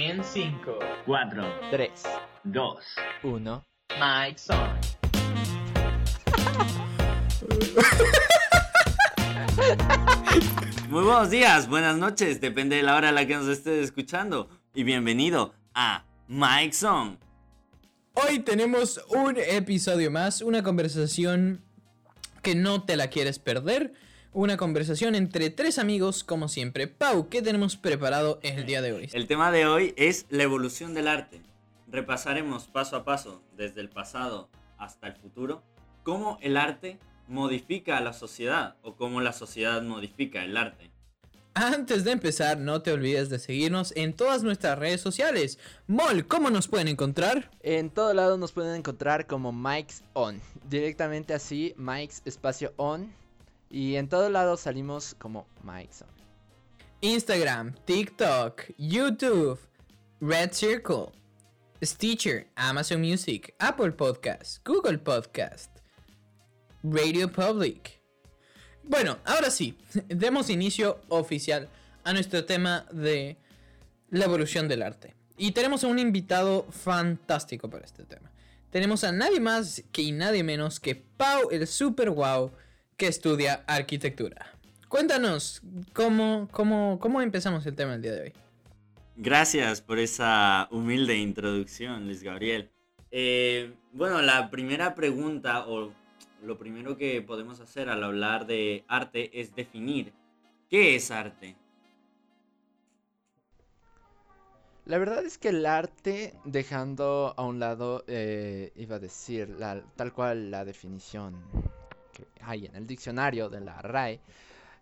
En 5, 4, 3, 2, 1. Mike Son. Muy buenos días, buenas noches, depende de la hora a la que nos estés escuchando. Y bienvenido a Mike Song. Hoy tenemos un episodio más, una conversación que no te la quieres perder. Una conversación entre tres amigos, como siempre. Pau, ¿qué tenemos preparado el día de hoy? El tema de hoy es la evolución del arte. Repasaremos paso a paso, desde el pasado hasta el futuro, cómo el arte modifica a la sociedad o cómo la sociedad modifica el arte. Antes de empezar, no te olvides de seguirnos en todas nuestras redes sociales. Mol, ¿cómo nos pueden encontrar? En todo lado nos pueden encontrar como Mike's On. Directamente así, Mike's espacio On. Y en todo lado salimos como Mike's On. Instagram, TikTok, YouTube, Red Circle, Stitcher, Amazon Music, Apple Podcast, Google Podcast, Radio Public. Bueno, ahora sí, demos inicio oficial a nuestro tema de la evolución del arte. Y tenemos a un invitado fantástico para este tema. Tenemos a nadie más que y nadie menos que Pau el Super Wow que estudia arquitectura. Cuéntanos cómo, cómo, cómo empezamos el tema el día de hoy. Gracias por esa humilde introducción, Luis Gabriel. Eh, bueno, la primera pregunta o lo primero que podemos hacer al hablar de arte es definir qué es arte. La verdad es que el arte, dejando a un lado, eh, iba a decir, la, tal cual la definición que hay en el diccionario de la RAE,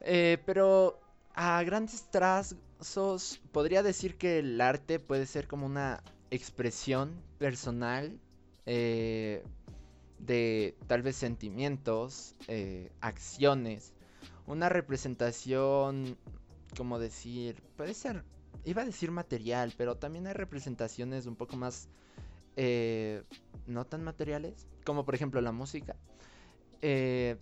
eh, pero a grandes trazos podría decir que el arte puede ser como una expresión personal eh, de tal vez sentimientos, eh, acciones, una representación, como decir, puede ser, iba a decir material, pero también hay representaciones un poco más, no tan materiales, como por ejemplo la música, eh,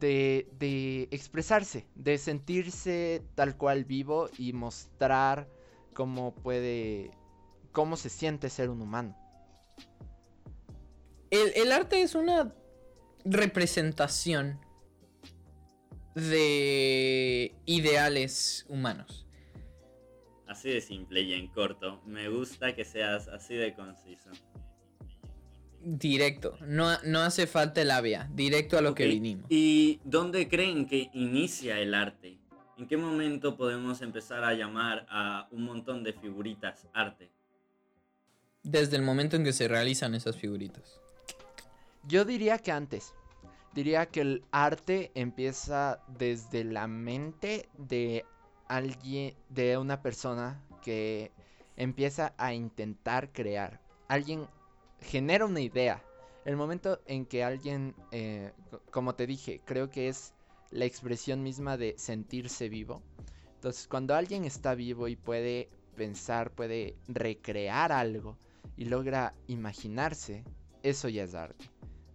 de, de expresarse, de sentirse tal cual vivo y mostrar cómo puede, cómo se siente ser un humano. El, el arte es una representación de ideales humanos. Así de simple y en corto. Me gusta que seas así de conciso. Directo, no, no hace falta labia, directo a lo que vinimos. ¿Y dónde creen que inicia el arte? ¿En qué momento podemos empezar a llamar a un montón de figuritas arte? Desde el momento en que se realizan esas figuritas. Yo diría que antes. Diría que el arte empieza desde la mente de alguien, de una persona que empieza a intentar crear. Alguien genera una idea. El momento en que alguien, eh, co- como te dije, creo que es la expresión misma de sentirse vivo. Entonces, cuando alguien está vivo y puede pensar, puede recrear algo y logra imaginarse, eso ya es arte.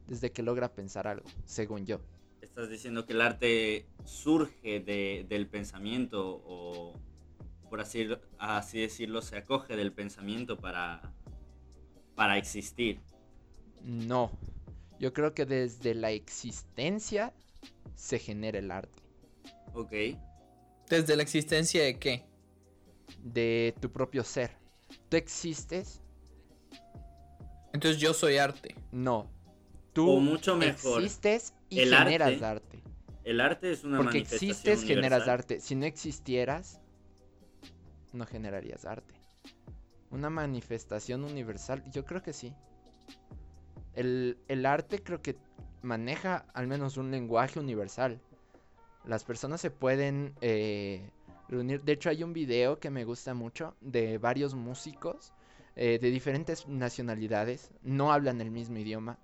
Desde que logra pensar algo, según yo. ¿Estás diciendo que el arte surge de- del pensamiento o, por así, así decirlo, se acoge del pensamiento para, para existir? No. Yo creo que desde la existencia se genera el arte. Ok. Desde la existencia de qué? De tu propio ser. ¿Tú existes? Entonces yo soy arte. No. Tú O mucho mejor, existes y el generas arte arte. El arte es una Porque manifestación existes, generas universal. arte. Si no existieras, no generarías arte. Una manifestación universal, yo creo que sí. El, el arte creo que maneja al menos un lenguaje universal. Las personas se pueden eh, reunir. De hecho, hay un video que me gusta mucho de varios músicos eh, de diferentes nacionalidades. No hablan el mismo idioma.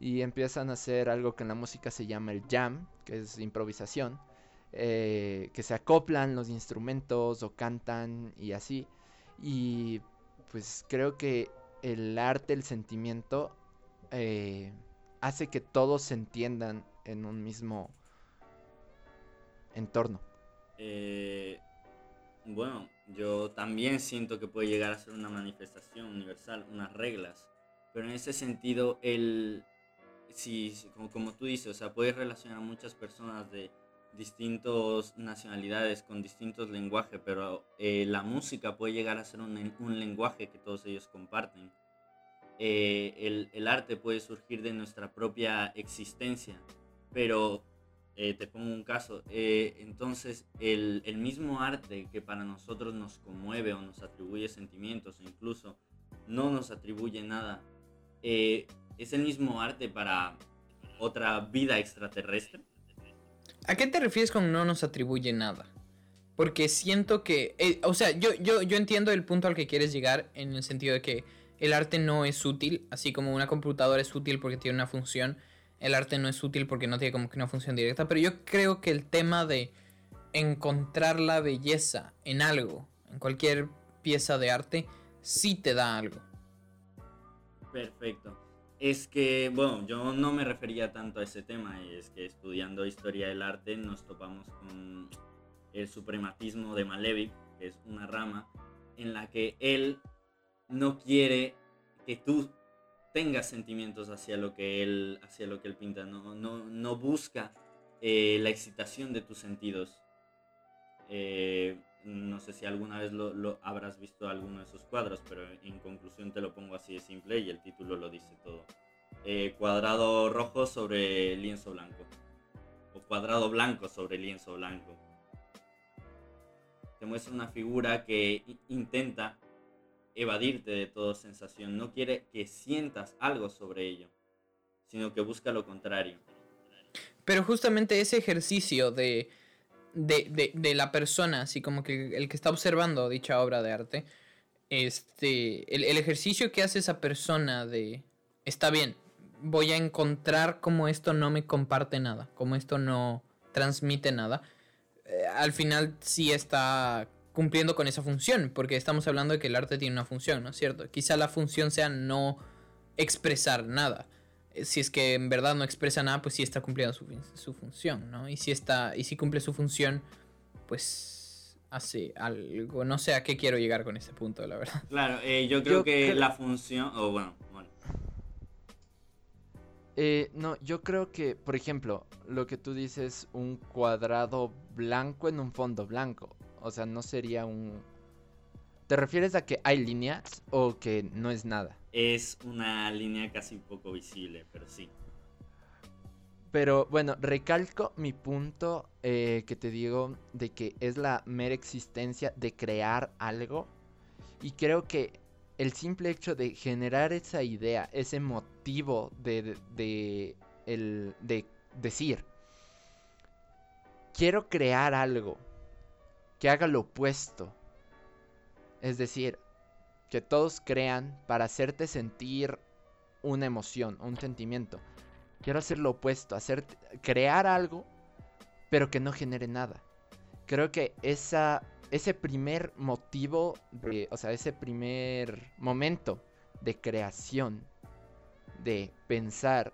Y empiezan a hacer algo que en la música se llama el jam, que es improvisación. eh, que se acoplan los instrumentos o cantan y así. Y pues creo que el arte, el sentimiento, eh, hace que todos se entiendan en un mismo entorno. Eh, Bueno, yo también siento que puede llegar a ser una manifestación universal, unas reglas. Pero en ese sentido, el, si, como, como tú dices, o sea, puedes relacionar a muchas personas de distintas nacionalidades con distintos lenguajes, pero eh, la música puede llegar a ser un, un lenguaje que todos ellos comparten. Eh, el, el arte puede surgir de nuestra propia existencia, pero eh, te pongo un caso, eh, entonces el, el mismo arte que para nosotros nos conmueve o nos atribuye sentimientos o incluso no nos atribuye nada, eh, es el mismo arte para otra vida extraterrestre. ¿A qué te refieres con no nos atribuye nada? Porque siento que, eh, o sea, yo, yo, yo entiendo el punto al que quieres llegar en el sentido de que el arte no es útil, así como una computadora es útil porque tiene una función, el arte no es útil porque no tiene como que una función directa, pero yo creo que el tema de encontrar la belleza en algo, en cualquier pieza de arte, sí te da algo. Perfecto. Es que, bueno, yo no me refería tanto a ese tema, es que estudiando historia del arte nos topamos con el suprematismo de Malevich, que es una rama en la que él no quiere que tú tengas sentimientos hacia lo que él, hacia lo que él pinta, no, no, no busca eh, la excitación de tus sentidos. Eh, no sé si alguna vez lo, habrás visto alguno de sus cuadros, pero en conclusión te lo pongo así de simple y el título lo dice todo. Eh, cuadrado rojo sobre lienzo blanco. O cuadrado blanco sobre lienzo blanco. Te muestra una figura que intenta evadirte de toda sensación. No quiere que sientas algo sobre ello, sino que busca lo contrario. Pero justamente ese ejercicio de, de, de, de la persona, así como que el que está observando dicha obra de arte, este, el, el ejercicio que hace esa persona de, está bien, voy a encontrar cómo esto no me comparte nada, cómo esto no transmite nada, eh, al final sí está cumpliendo con esa función, porque estamos hablando de que el arte tiene una función, ¿no es cierto? Quizá la función sea no expresar nada si es que en verdad no expresa nada, pues sí está cumpliendo su, función, ¿no? Y si está, y si cumple su función, pues hace algo. No sé a qué quiero llegar con este punto, la verdad. Claro, eh, yo creo Yo que la función, o bueno, bueno, Eh, no, yo creo que, por ejemplo, lo que tú dices, un cuadrado blanco en un fondo blanco. O sea, no sería un... ¿Te refieres a que hay líneas o que no es nada? Es una línea casi poco visible, pero sí. Pero bueno, recalco mi punto eh, que te digo de que es la mera existencia de crear algo. Y creo que el simple hecho de generar esa idea, ese motivo de, de el, de decir, quiero crear algo que haga lo opuesto. Es decir, que todos crean para hacerte sentir una emoción, un sentimiento. Quiero hacer lo opuesto, hacer crear algo, pero que no genere nada. Creo que esa ese primer motivo de, o sea, ese primer momento de creación, de pensar,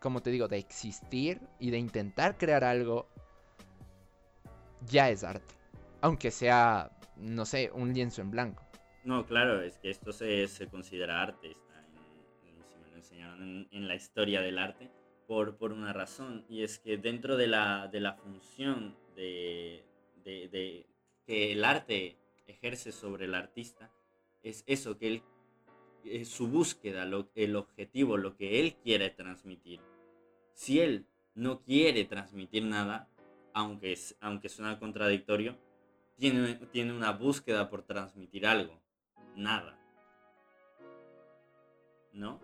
como te digo, de existir y de intentar crear algo, ya es arte. Aunque sea, no sé, un lienzo en blanco. No, claro, es que esto se, se considera arte, está en, en- si me lo enseñaron en, la historia del arte, por, por una razón, y es que dentro de la, de la función de, de- que el arte ejerce sobre el artista, es eso, que él, es su búsqueda, lo- el objetivo, lo que él quiere transmitir. Si él no quiere transmitir nada, aunque, es, aunque suena contradictorio, tiene, tiene una búsqueda por transmitir algo. Nada. ¿No?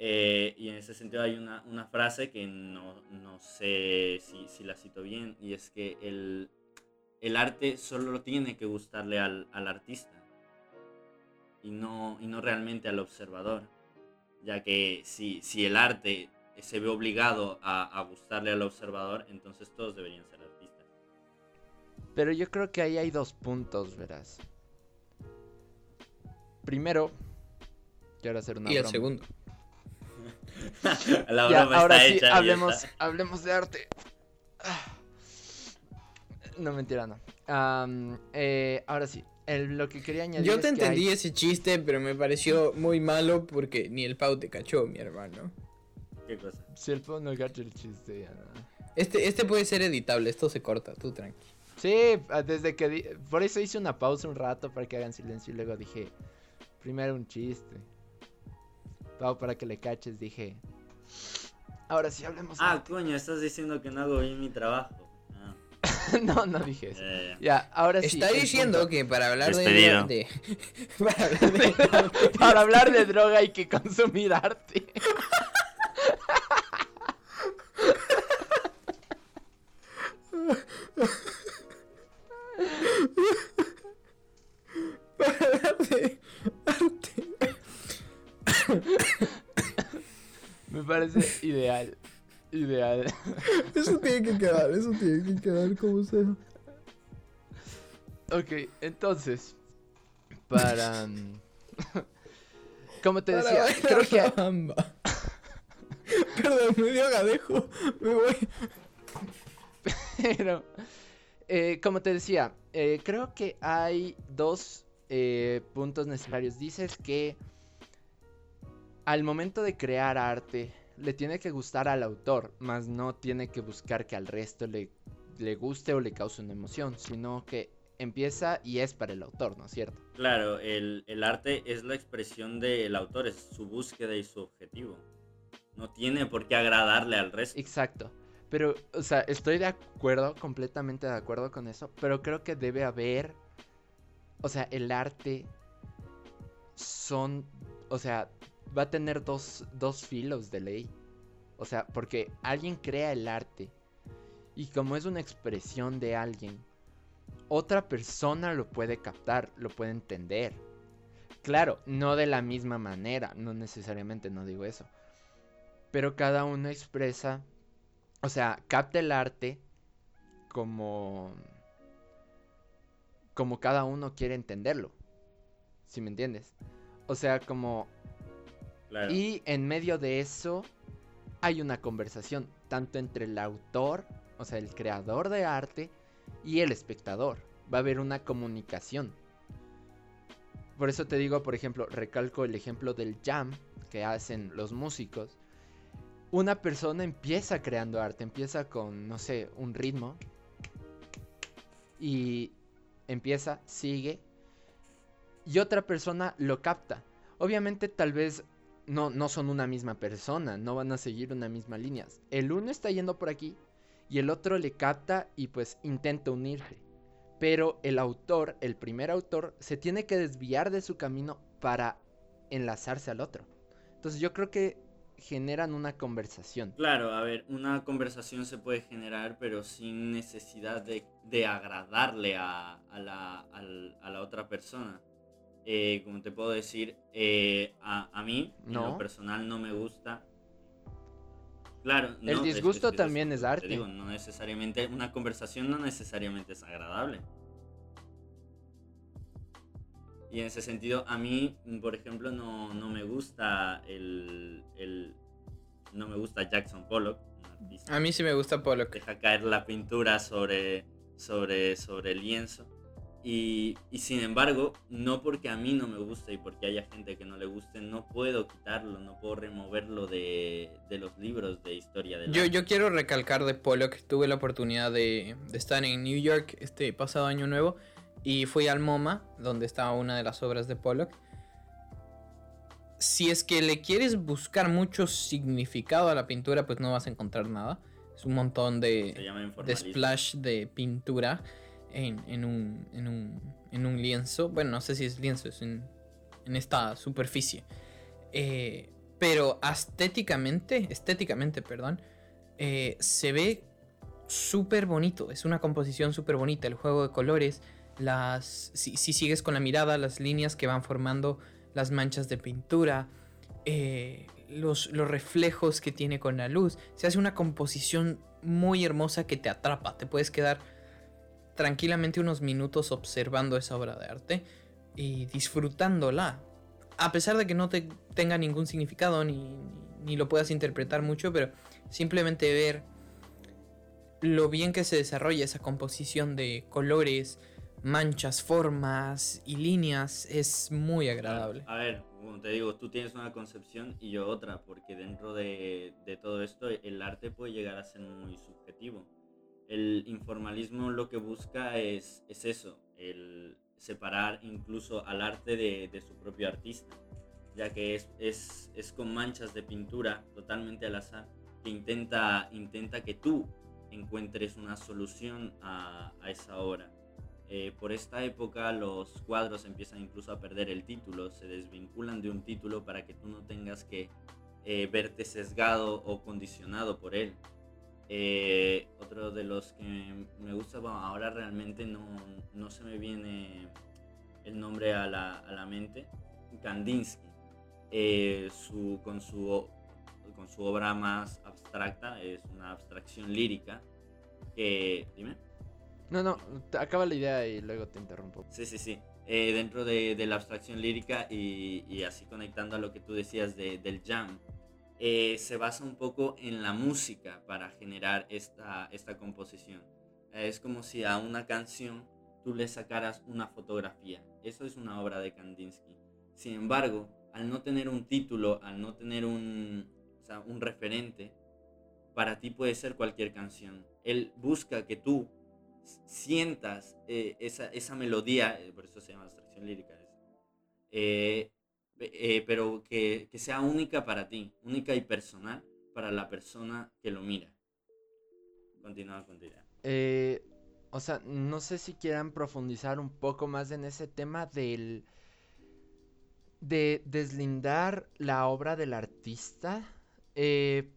Eh, y en ese sentido hay una, una frase que no, no sé si, si la cito bien, y es que el, el arte solo tiene que gustarle al, al artista y no, y no realmente al observador, ya que si, si el arte se ve obligado a, a gustarle al observador, entonces todos deberían ser artistas. Pero yo creo que ahí hay dos puntos, verás. Primero, quiero hacer una y el broma. segundo. La Ya, broma ahora está sí, hecha. ya hablemos, está. hablemos de arte. Ah. No, mentira, no. eh, ahora sí, el- lo que quería añadir Yo es te que hay- entendí ese chiste, pero me pareció muy malo porque ni el Pau te cachó, mi hermano. ¿Qué cosa? Si el Pau no cacha el chiste, ya no. Este, este puede ser editable, esto se corta, tú tranqui. Sí, ah, desde que... di- Por eso hice una pausa un rato para que hagan silencio y luego dije... Primero un chiste. Pau, para que le caches, dije... Ahora sí hablemos... Ah, coño, estás diciendo que no hago bien mi trabajo. Ah, no, no dije eso. ya, ahora sí. Está diciendo punto. que para hablar Despedido. de- para hablar de- Para hablar de droga hay que consumir arte. Parece ideal. Ideal. Eso tiene que quedar, eso tiene que quedar como sea. Ok, entonces... Para... Como te decía, creo que... la bamba. Perdón, me dio gadejo. Me voy. Pero, eh, como te decía, eh, creo que hay dos eh, puntos necesarios. Dices que al momento de crear arte le tiene que gustar al autor, más no tiene que buscar que al resto le, le guste o le cause una emoción, sino que empieza y es para el autor, ¿no es cierto? Claro, el, el arte es la expresión del autor, es su búsqueda y su objetivo. No tiene por qué agradarle al resto. Exacto. Pero, o sea, estoy de acuerdo, completamente de acuerdo con eso, pero creo que debe haber, o sea, el arte son, o sea, va a tener dos, dos filos de ley. O sea, porque alguien crea el arte y como es una expresión de alguien, otra persona lo puede captar, lo puede entender. Claro, no de la misma manera, no necesariamente, no digo eso. Pero cada uno expresa, o sea, capta el arte como como cada uno quiere entenderlo. Si me entiendes? O sea, como Y en medio de eso hay una conversación, tanto entre el autor, o sea, el creador de arte, y el espectador. Va a haber una comunicación. Por eso te digo, por ejemplo, recalco el ejemplo del jam que hacen los músicos. Una persona empieza creando arte, empieza con, no sé, un ritmo. Y empieza, sigue. Y otra persona lo capta. Obviamente tal vez no, no son una misma persona, no van a seguir una misma línea. El uno está yendo por aquí y el otro le capta y pues intenta unirse. Pero el autor, el primer autor, se tiene que desviar de su camino para enlazarse al otro. Entonces yo creo que generan una conversación. Claro, a ver, una conversación se puede generar, pero sin necesidad de, de agradarle a, la, a la otra persona. Eh, como te puedo decir, eh, a, a mí, en No. lo personal, no me gusta. Claro, El no, disgusto es también es te arte. digo, no necesariamente, una conversación no necesariamente es agradable. Y en ese sentido, a mí, por ejemplo, no, no me gusta el, el- No me gusta Jackson Pollock, un A mí sí me gusta Pollock. deja caer la pintura sobre, sobre, sobre el lienzo. Y, y sin embargo, no porque a mí no me guste y porque haya gente que no le guste, no puedo quitarlo, no puedo removerlo de, de los libros de historia del Yo, arte. yo quiero recalcar de Pollock, tuve la oportunidad de, de estar en New York este pasado año nuevo y fui al MoMA, donde estaba una de las obras de Pollock. Si es que le quieres buscar mucho significado a la pintura, pues no vas a encontrar nada. Es un montón de, splash de pintura en, un, en, un, en un lienzo. Bueno, no sé si es lienzo, es en, en esta superficie. Eh, pero estéticamente, estéticamente, perdón, eh, se ve súper bonito. Es una composición súper bonita. El juego de colores, las, si, si sigues con la mirada, las líneas que van formando las manchas de pintura, eh, los, los reflejos que tiene con la luz. Se hace una composición muy hermosa que te atrapa. Te puedes quedar tranquilamente unos minutos observando esa obra de arte y disfrutándola. A pesar de que no te tenga ningún significado ni, ni, lo puedas interpretar mucho, pero simplemente ver lo bien que se desarrolla esa composición de colores, manchas, formas y líneas es muy agradable. A ver, como te digo, tú tienes una concepción y yo otra, porque dentro de, de todo esto el arte puede llegar a ser muy subjetivo. El informalismo lo que busca es, es eso, el separar incluso al arte de, su propio artista, ya que es, es, es, con manchas de pintura totalmente al azar que intenta, intenta que tú encuentres una solución a, a esa obra. Eh, por esta época los cuadros empiezan incluso a perder el título, se desvinculan de un título para que tú no tengas que eh, verte sesgado o condicionado por él. Eh, otro de los que me gusta, bueno, ahora realmente no, no, se me viene el nombre a la, a la mente, Kandinsky, su, con, su, con su obra más abstracta, es una abstracción lírica, que, dime. No, no, acaba la idea y luego te interrumpo. Sí, sí, sí. Eh, dentro de, de, la abstracción lírica y, y, así conectando a lo que tú decías de, del jam, eh, se basa un poco en la música para generar esta, esta composición. Es como si a una canción tú le sacaras una fotografía. Eso es una obra de Kandinsky. Sin embargo, al no tener un título, al no tener un, o sea, un referente, para ti puede ser cualquier canción. Él busca que tú sientas eh, esa, esa, melodía, eh, por eso se llama abstracción lírica, eh, eh, pero que, que, sea única para ti, única y personal para la persona que lo mira. Continúa con tu idea. o sea, no sé si quieran profundizar un poco más en ese tema del... de deslindar la obra del artista.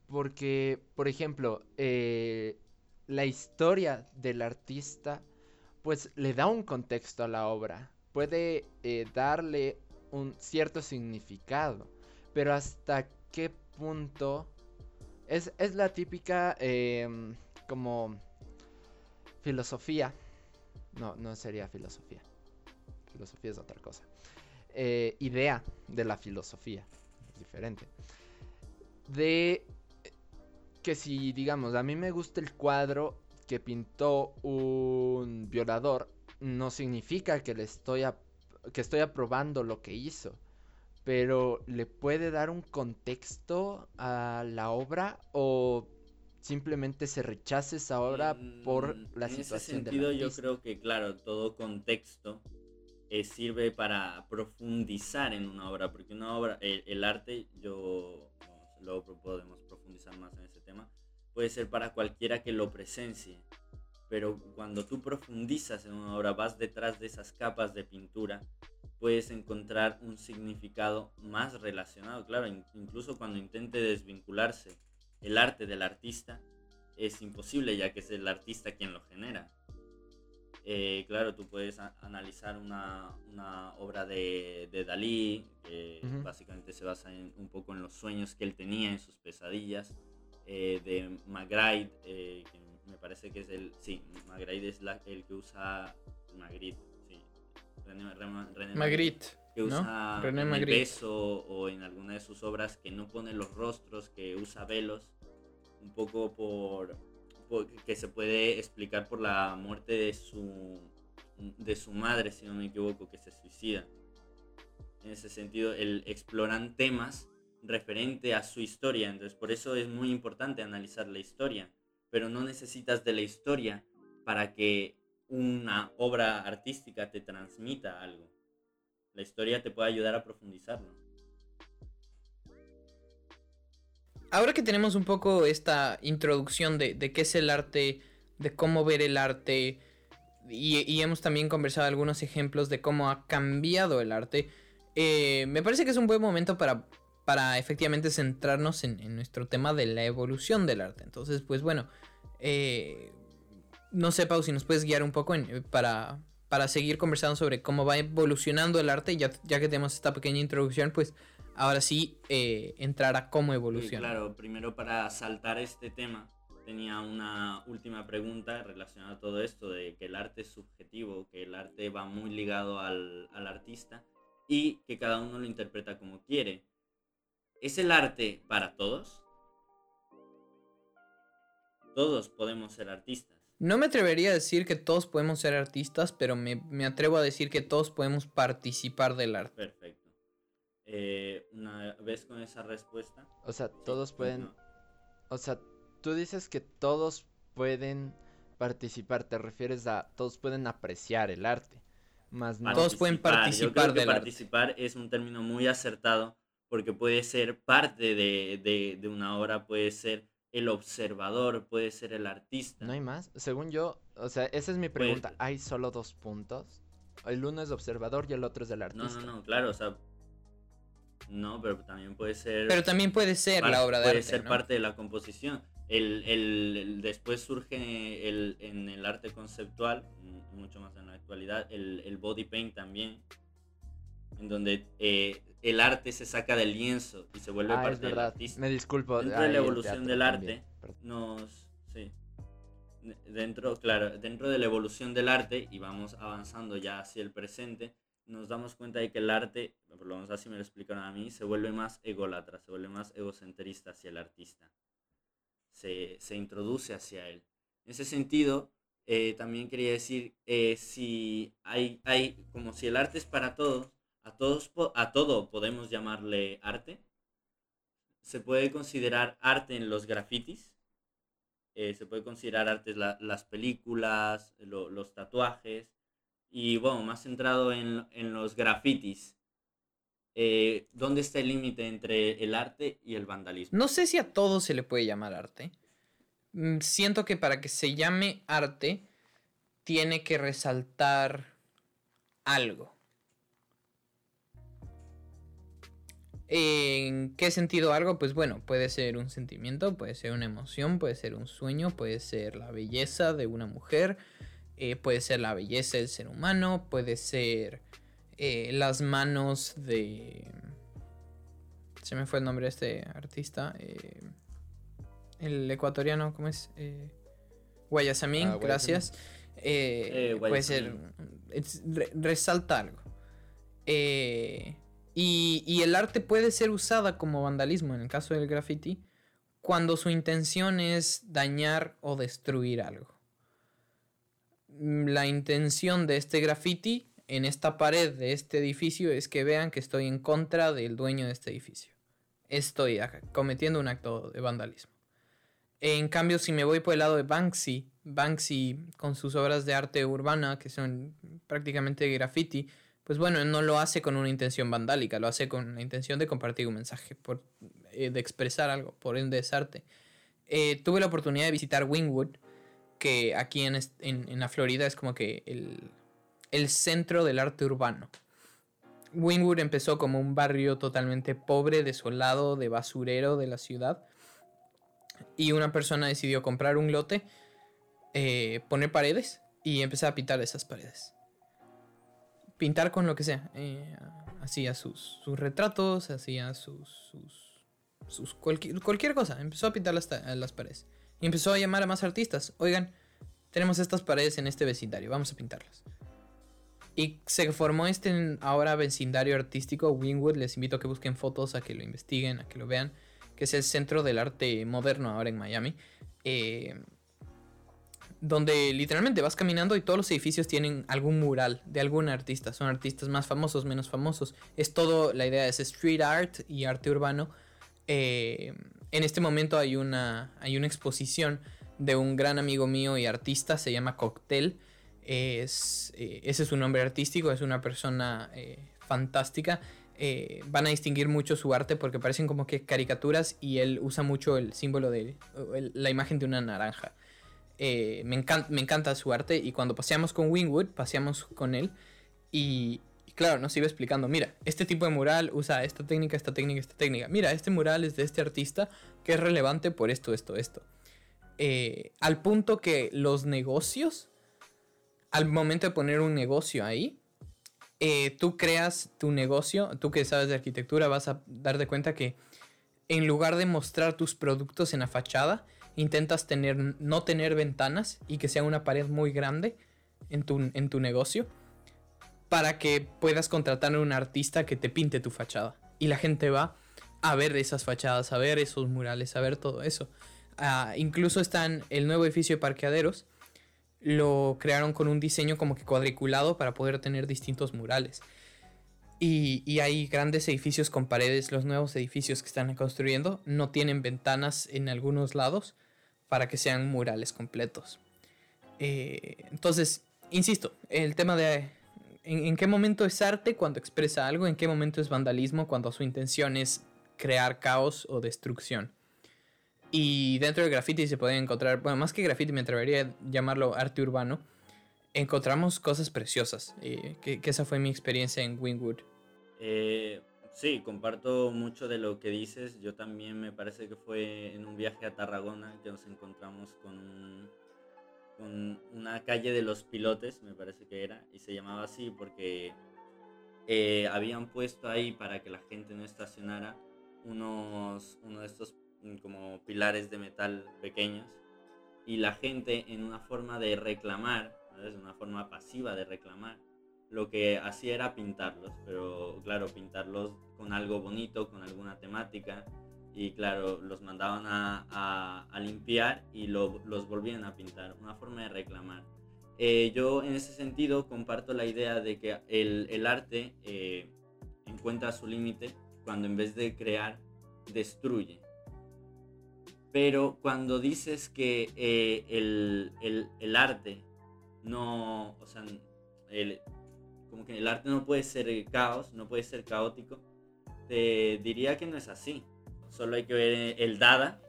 porque, por ejemplo, la historia del artista pues le da un contexto a la obra, puede eh, darle un cierto significado, pero hasta qué punto es, es la típica eh, como filosofía, no, no sería filosofía, filosofía es otra cosa, eh, idea de la filosofía, diferente, de que si, digamos, a mí me gusta el cuadro que pintó un violador, no significa que le estoy, que estoy aprobando lo que hizo. Pero le puede dar un contexto a la obra o simplemente se rechaza esa obra por la en situación ese sentido, yo creo que, claro, todo contexto eh, sirve para profundizar en una obra, porque una obra, el, el arte, yo, luego podemos profundizar más en ese tema, puede ser para cualquiera que lo presencie. Pero cuando tú profundizas en una obra, vas detrás de esas capas de pintura, puedes encontrar un significado más relacionado. Claro, incluso cuando intente desvincularse el arte del artista, es imposible ya que es el artista quien lo genera. Eh, claro, tú puedes analizar una, una, obra de, de Dalí, que uh -huh. básicamente se basa en, un poco en los sueños que él tenía, en sus pesadillas, eh, de Magritte, eh, que me parece que es el, sí, Magritte es la, el que usa, Magritte, sí, René, René, René Magritte, que usa ¿no? René en Magritte. el beso o en alguna de sus obras que no pone los rostros, que usa velos, un poco por, por, que se puede explicar por la muerte de su, de su madre, si no me equivoco, que se suicida. En ese sentido, el, exploran temas referente a su historia. Entonces, por eso es muy importante analizar la historia. Pero no necesitas de la historia para que una obra artística te transmita algo. La historia te puede ayudar a profundizarlo. Ahora que tenemos un poco esta introducción de, qué es el arte, de cómo ver el arte, y, y, hemos también conversado algunos ejemplos de cómo ha cambiado el arte, eh, me parece que es un buen momento para para efectivamente centrarnos en, en, nuestro tema de la evolución del arte. Entonces, pues bueno, eh, no sé, Pau, si nos puedes guiar un poco en, para, para seguir conversando sobre cómo va evolucionando el arte, ya, ya que tenemos esta pequeña introducción, pues ahora sí eh, entrar a cómo evoluciona. Sí, claro, primero para saltar este tema, tenía una última pregunta relacionada a todo esto, de que el arte es subjetivo, que el arte va muy ligado al, al artista y que cada uno lo interpreta como quiere. ¿Es el arte para todos? todos podemos ser artistas. No me atrevería a decir que todos podemos ser artistas, pero me, me atrevo a decir que todos podemos participar del arte. Perfecto. Eh, una vez con esa respuesta. O sea, sí, todos pueden... continúa. O sea, tú dices que todos pueden participar, te refieres a todos pueden apreciar el arte, más no... Todos pueden Yo creo participar que del arte. participar es un término muy acertado porque puede ser parte de, de- de una obra, puede ser el observador, puede ser el artista. ¿No hay más? Según yo, o sea, esa es mi Pues- pregunta. ¿Hay solo dos puntos? El uno es observador y el otro es del no, artista. no, no, claro, o sea. No, pero también puede ser. Pero también puede ser la obra de puede arte. ser ¿no? parte de la composición. El, el- el- después surge el, en el arte conceptual, mm, mucho más en la actualidad, el, el body paint también, en donde eh, el arte se saca del lienzo y se vuelve Ah, parte del artista. Me disculpo. Dentro de la ay, el evolución del arte, nos sí De- dentro claro dentro de la evolución del arte y vamos avanzando ya hacia el presente nos damos cuenta de que el arte por lo menos así me lo explicaron a mí se vuelve más ególatra se vuelve más egocentrista hacia el artista se, se introduce hacia él en ese sentido eh, también quería decir eh, si hay hay como si el arte es para todos a todos a todo podemos llamarle arte se puede considerar arte en los grafitis, eh, se puede considerar arte la- las películas, lo- los tatuajes, y bueno, más centrado en, en los grafitis. Eh, ¿Dónde está el límite entre el arte y el vandalismo? No sé si a todo se le puede llamar arte. Mm, Siento que para que se llame arte, tiene que resaltar algo. ¿En qué sentido algo? Pues bueno, puede ser un sentimiento, puede ser una emoción, puede ser un sueño, puede ser la belleza de una mujer, eh, puede ser la belleza del ser humano, puede ser eh, las manos de... Se me fue el nombre de este artista. eh, el ecuatoriano, ¿cómo es? Guayasamín, Ah, Guayasamín. gracias. Eh, Eh, puede ser. Guayasamín. es- re- resalta algo. Eh, y, el arte puede ser usada como vandalismo en el caso del graffiti cuando su intención es dañar o destruir algo. La intención de este graffiti en esta pared de este edificio es que vean que estoy en contra del dueño de este edificio. Estoy cometiendo un acto de vandalismo. En cambio, si me voy por el lado de Banksy, Banksy con sus obras de arte urbana, que son prácticamente graffiti, pues bueno, no lo hace con una intención vandálica, lo hace con la intención de compartir un mensaje, por, eh, de expresar algo, por ende es. Eh, tuve la oportunidad de visitar Wingwood, que aquí en- en la Florida es como que el, el centro del arte urbano. Wingwood empezó como un barrio totalmente pobre, desolado, de basurero de la ciudad. Y una persona decidió comprar un lote, eh, poner paredes y empezar a pintar esas paredes. Pintar con lo que sea. eh, hacía sus, sus retratos, hacía sus, sus, cualquier, cualquier cosa. Empezó a pintar las, las paredes. Y empezó a llamar a más artistas. Oigan, tenemos estas paredes en este vecindario, vamos a pintarlas. Y se formó este ahora vecindario artístico, Wingwood. Les invito a que busquen fotos, a que lo investiguen, a que lo vean. Que es el centro del arte moderno ahora en Miami. Eh, donde literalmente vas caminando y todos los edificios tienen algún mural de algún artista. Son artistas más famosos, menos famosos. Es todo, la idea es street art y arte urbano. Eh, en este momento hay una, hay una exposición de un gran amigo mío y artista, se llama Cocktail. Es, eh, ese es su nombre artístico, es una persona eh, fantástica. Van a distinguir mucho su arte porque parecen como que caricaturas y él usa mucho el símbolo de la imagen de una naranja. Eh, me, encanta, su arte y cuando paseamos con Wingwood, paseamos con él y, y claro, nos iba explicando, mira, este tipo de mural usa esta técnica, esta técnica, esta técnica. Mira, este mural es de este artista que es relevante por esto, esto, esto. Eh, al punto que los negocios, al momento de poner un negocio ahí, eh, tú creas tu negocio, tú que sabes de arquitectura vas a darte cuenta que en lugar de mostrar tus productos en la fachada, intentas tener, no tener ventanas y que sea una pared muy grande en tu, en tu negocio para que puedas contratar a un artista que te pinte tu fachada. Y la gente va a ver esas fachadas, a ver esos murales, a ver todo eso. Ah, incluso están el nuevo edificio de parqueaderos. Lo crearon con un diseño como que cuadriculado para poder tener distintos murales. Y, hay grandes edificios con paredes. Los nuevos edificios que están construyendo no tienen ventanas en algunos lados para que sean murales completos. Eh, entonces, insisto, el tema de ¿en, en qué momento es arte cuando expresa algo, en qué momento es vandalismo cuando su intención es crear caos o destrucción. Y dentro del graffiti se pueden encontrar, bueno, más que graffiti me atrevería a llamarlo arte urbano, encontramos cosas preciosas, eh, que, que esa fue mi experiencia en Wingwood. Eh, sí, comparto mucho de lo que dices. Yo también me parece que fue en un viaje a Tarragona que nos encontramos con, un- con una calle de los pilotes, me parece que era, y se llamaba así porque eh, habían puesto ahí para que la gente no estacionara unos, uno de estos mm, como pilares de metal pequeños y la gente en una forma de reclamar, ¿sabes? una forma pasiva de reclamar, lo que hacía era pintarlos, pero claro, pintarlos con algo bonito, con alguna temática, y claro, los mandaban a, limpiar y lo- los volvían a pintar, una forma de reclamar. Eh, yo en ese sentido comparto la idea de que el, arte eh, encuentra su límite cuando en vez de crear, destruye. Pero cuando dices que eh, el, el- el arte no, o sea, el- como que el arte no puede ser caos, no puede ser caótico, te diría que no es así. Solo hay que ver eh, el Dada.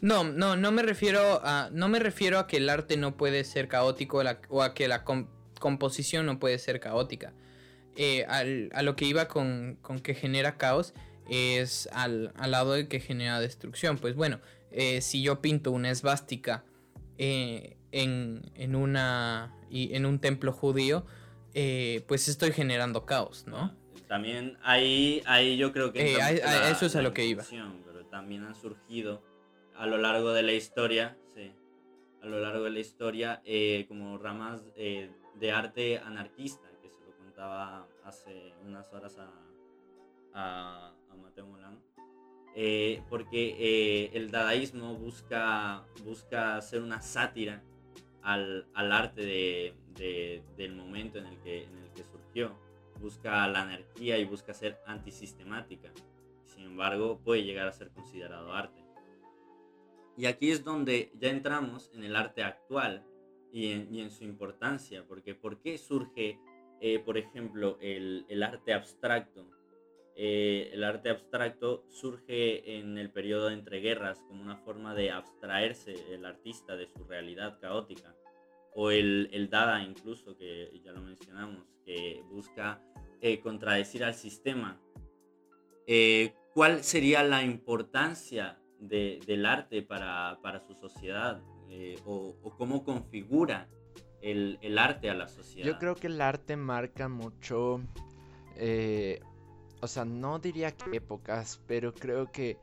No, no, no me refiero a, no me refiero a que el arte no puede ser caótico o a que la com- composición no puede ser caótica. Eh, al- a lo que iba con, con que genera caos es al, al lado de que genera destrucción. Pues bueno, eh, si yo pinto una esvástica en, en, una, y en un templo judío, eh, pues estoy generando caos, ¿no? También ahí, ahí yo creo que... Eh, entra a- mucho a eso es a la lo que iba. Pero también han surgido a lo largo de la historia, sí, a lo largo de la historia, eh, como ramas eh, de arte anarquista, que se lo contaba hace unas horas a, a, a Mateo Molano. Eh, porque eh, el dadaísmo busca, busca hacer una sátira al, al arte de- de- del momento en el, que, en el que surgió. Busca la anarquía y busca ser antisistemática. Sin embargo, puede llegar a ser considerado arte. Y aquí es donde ya entramos en el arte actual y en, y en su importancia, porque ¿por qué surge, eh, por ejemplo, el, el arte abstracto? Eh, el arte abstracto surge en el periodo de entreguerras como una forma de abstraerse el artista de su realidad caótica. O el, el Dada incluso, que ya lo mencionamos, que busca eh, contradecir al sistema. Eh, ¿Cuál sería la importancia de- del arte para, para su sociedad? Eh, o, cómo configura el, el arte a la sociedad? Yo creo que el arte marca mucho, o sea, no diría que épocas, pero creo que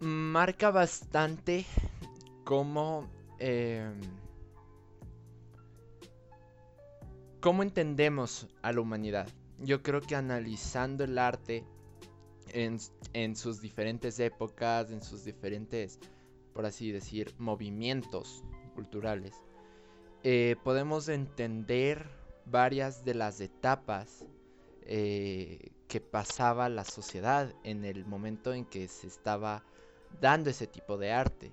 marca bastante cómo, eh, cómo entendemos a la humanidad. Yo creo que analizando el arte en, en sus diferentes épocas, en sus diferentes, por así decir, movimientos culturales, eh, podemos entender varias de las etapas eh, que pasaba la sociedad en el momento en que se estaba dando ese tipo de arte.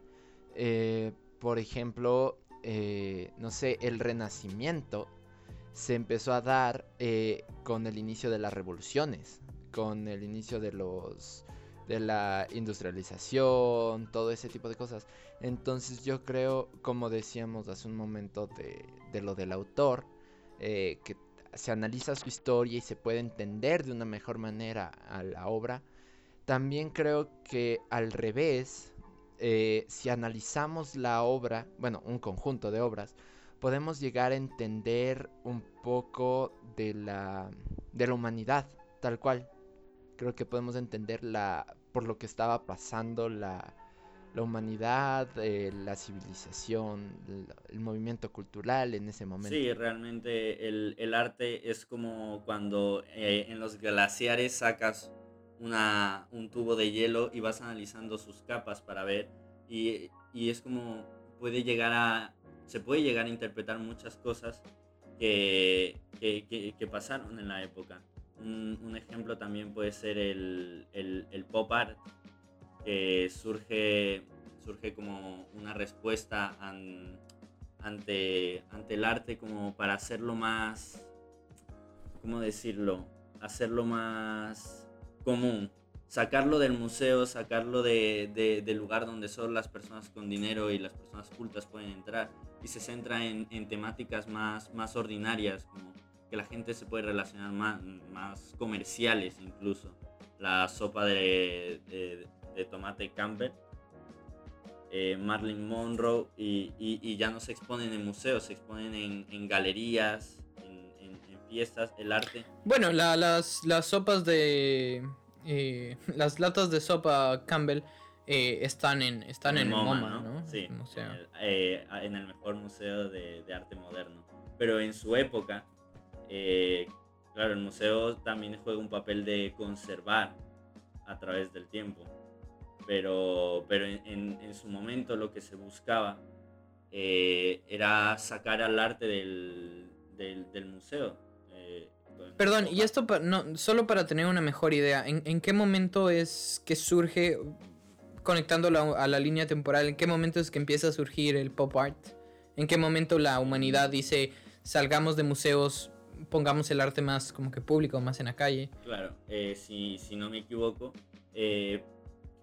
Eh, por ejemplo, eh, no sé, el renacimiento se empezó a dar eh, con el inicio de las revoluciones, con el inicio de los de la industrialización, todo ese tipo de cosas. Entonces yo creo, como decíamos hace un momento de, de lo del autor, que se analiza su historia y se puede entender de una mejor manera a la obra. También creo que al revés, eh, si analizamos la obra, bueno, un conjunto de obras, podemos llegar a entender un poco de la, de la humanidad, tal cual. Creo que podemos entender la, por lo que estaba pasando la, la humanidad, eh, la civilización, el, el movimiento cultural en ese momento. Sí, realmente el, el arte es como cuando eh, en los glaciares sacas una, un tubo de hielo y vas analizando sus capas para ver y, y es como puede llegar a, se puede llegar a interpretar muchas cosas que, que, que- que pasaron en la época. Un, un ejemplo también puede ser el, el- pop art, surge, surge como una respuesta an- ante, ante el arte como para hacerlo más, ¿cómo decirlo? Hacerlo más común. Sacarlo del museo, sacarlo de- de- del lugar donde solo las personas con dinero y las personas cultas pueden entrar y se centra en, temáticas más, más ordinarias, como que la gente se puede relacionar más, más comerciales incluso. La sopa de- de tomate Campbell, eh, Marilyn Monroe, y, y- y ya no se exponen en museos, se exponen en, en galerías, en, en- en fiestas, el arte. Bueno, la- las, las sopas de. eh, las latas de sopa Campbell eh, están en, están en, el MoMA, ¿no? Sí, El museo. En, el, eh, en el mejor museo de, de arte moderno. Pero en su época, eh, claro, el museo también juega un papel de conservar a través del tiempo. Pero, pero en, en- en su momento lo que se buscaba eh, era sacar al arte del, del, del museo. eh, Perdón, y esto pa- no, solo para tener una mejor idea, ¿en, en qué momento es que surge, conectándolo a, a la línea temporal, en qué momento es que empieza a surgir el pop art? ¿En qué momento la humanidad dice, salgamos de museos, pongamos el arte más como que público, más en la calle? Claro, eh, si, si no me equivoco, eh,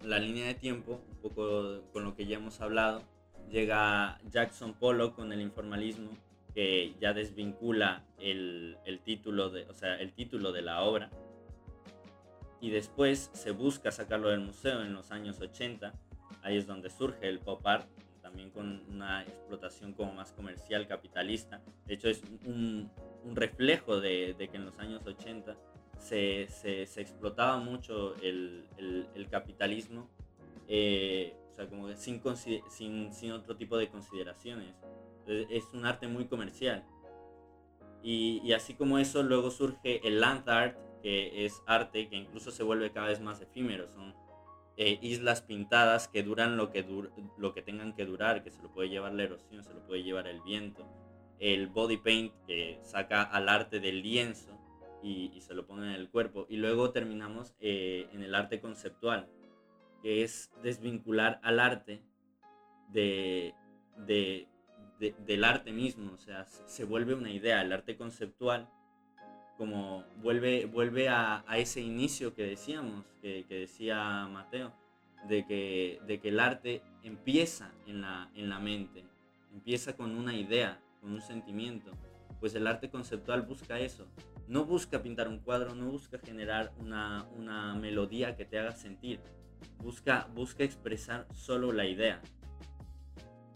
la línea de tiempo, un poco con lo que ya hemos hablado, llega Jackson Pollock con el informalismo, que ya desvincula el, el título de, o sea, el título de la obra. Y después se busca sacarlo del museo en los años 80. Ahí es donde surge el pop art, también con una explotación como más comercial, capitalista. De hecho, es un, reflejo de que en los años 80 se, explotaba mucho el, capitalismo, eh, o sea, como sin, otro tipo de consideraciones. Entonces, es un arte muy comercial. Y, y así como eso, luego surge el land art, que es arte que incluso se vuelve cada vez más efímero. Son eh, islas pintadas que duran lo que, dur- lo que tengan que durar, que se lo puede llevar la erosión, se lo puede llevar el viento. El body paint que saca al arte del lienzo y, se lo pone en el cuerpo. Y luego terminamos eh, en el arte conceptual, que es desvincular al arte de, de- de- del arte mismo. O sea, se, vuelve una idea. El arte conceptual como vuelve, vuelve a, a ese inicio que decíamos, que, que decía Mateo, de que, de que el arte empieza en la, en la mente, empieza con una idea, con un sentimiento. Pues el arte conceptual busca eso. No busca pintar un cuadro, no busca generar una, una melodía que te haga sentir. Busca, busca expresar solo la idea.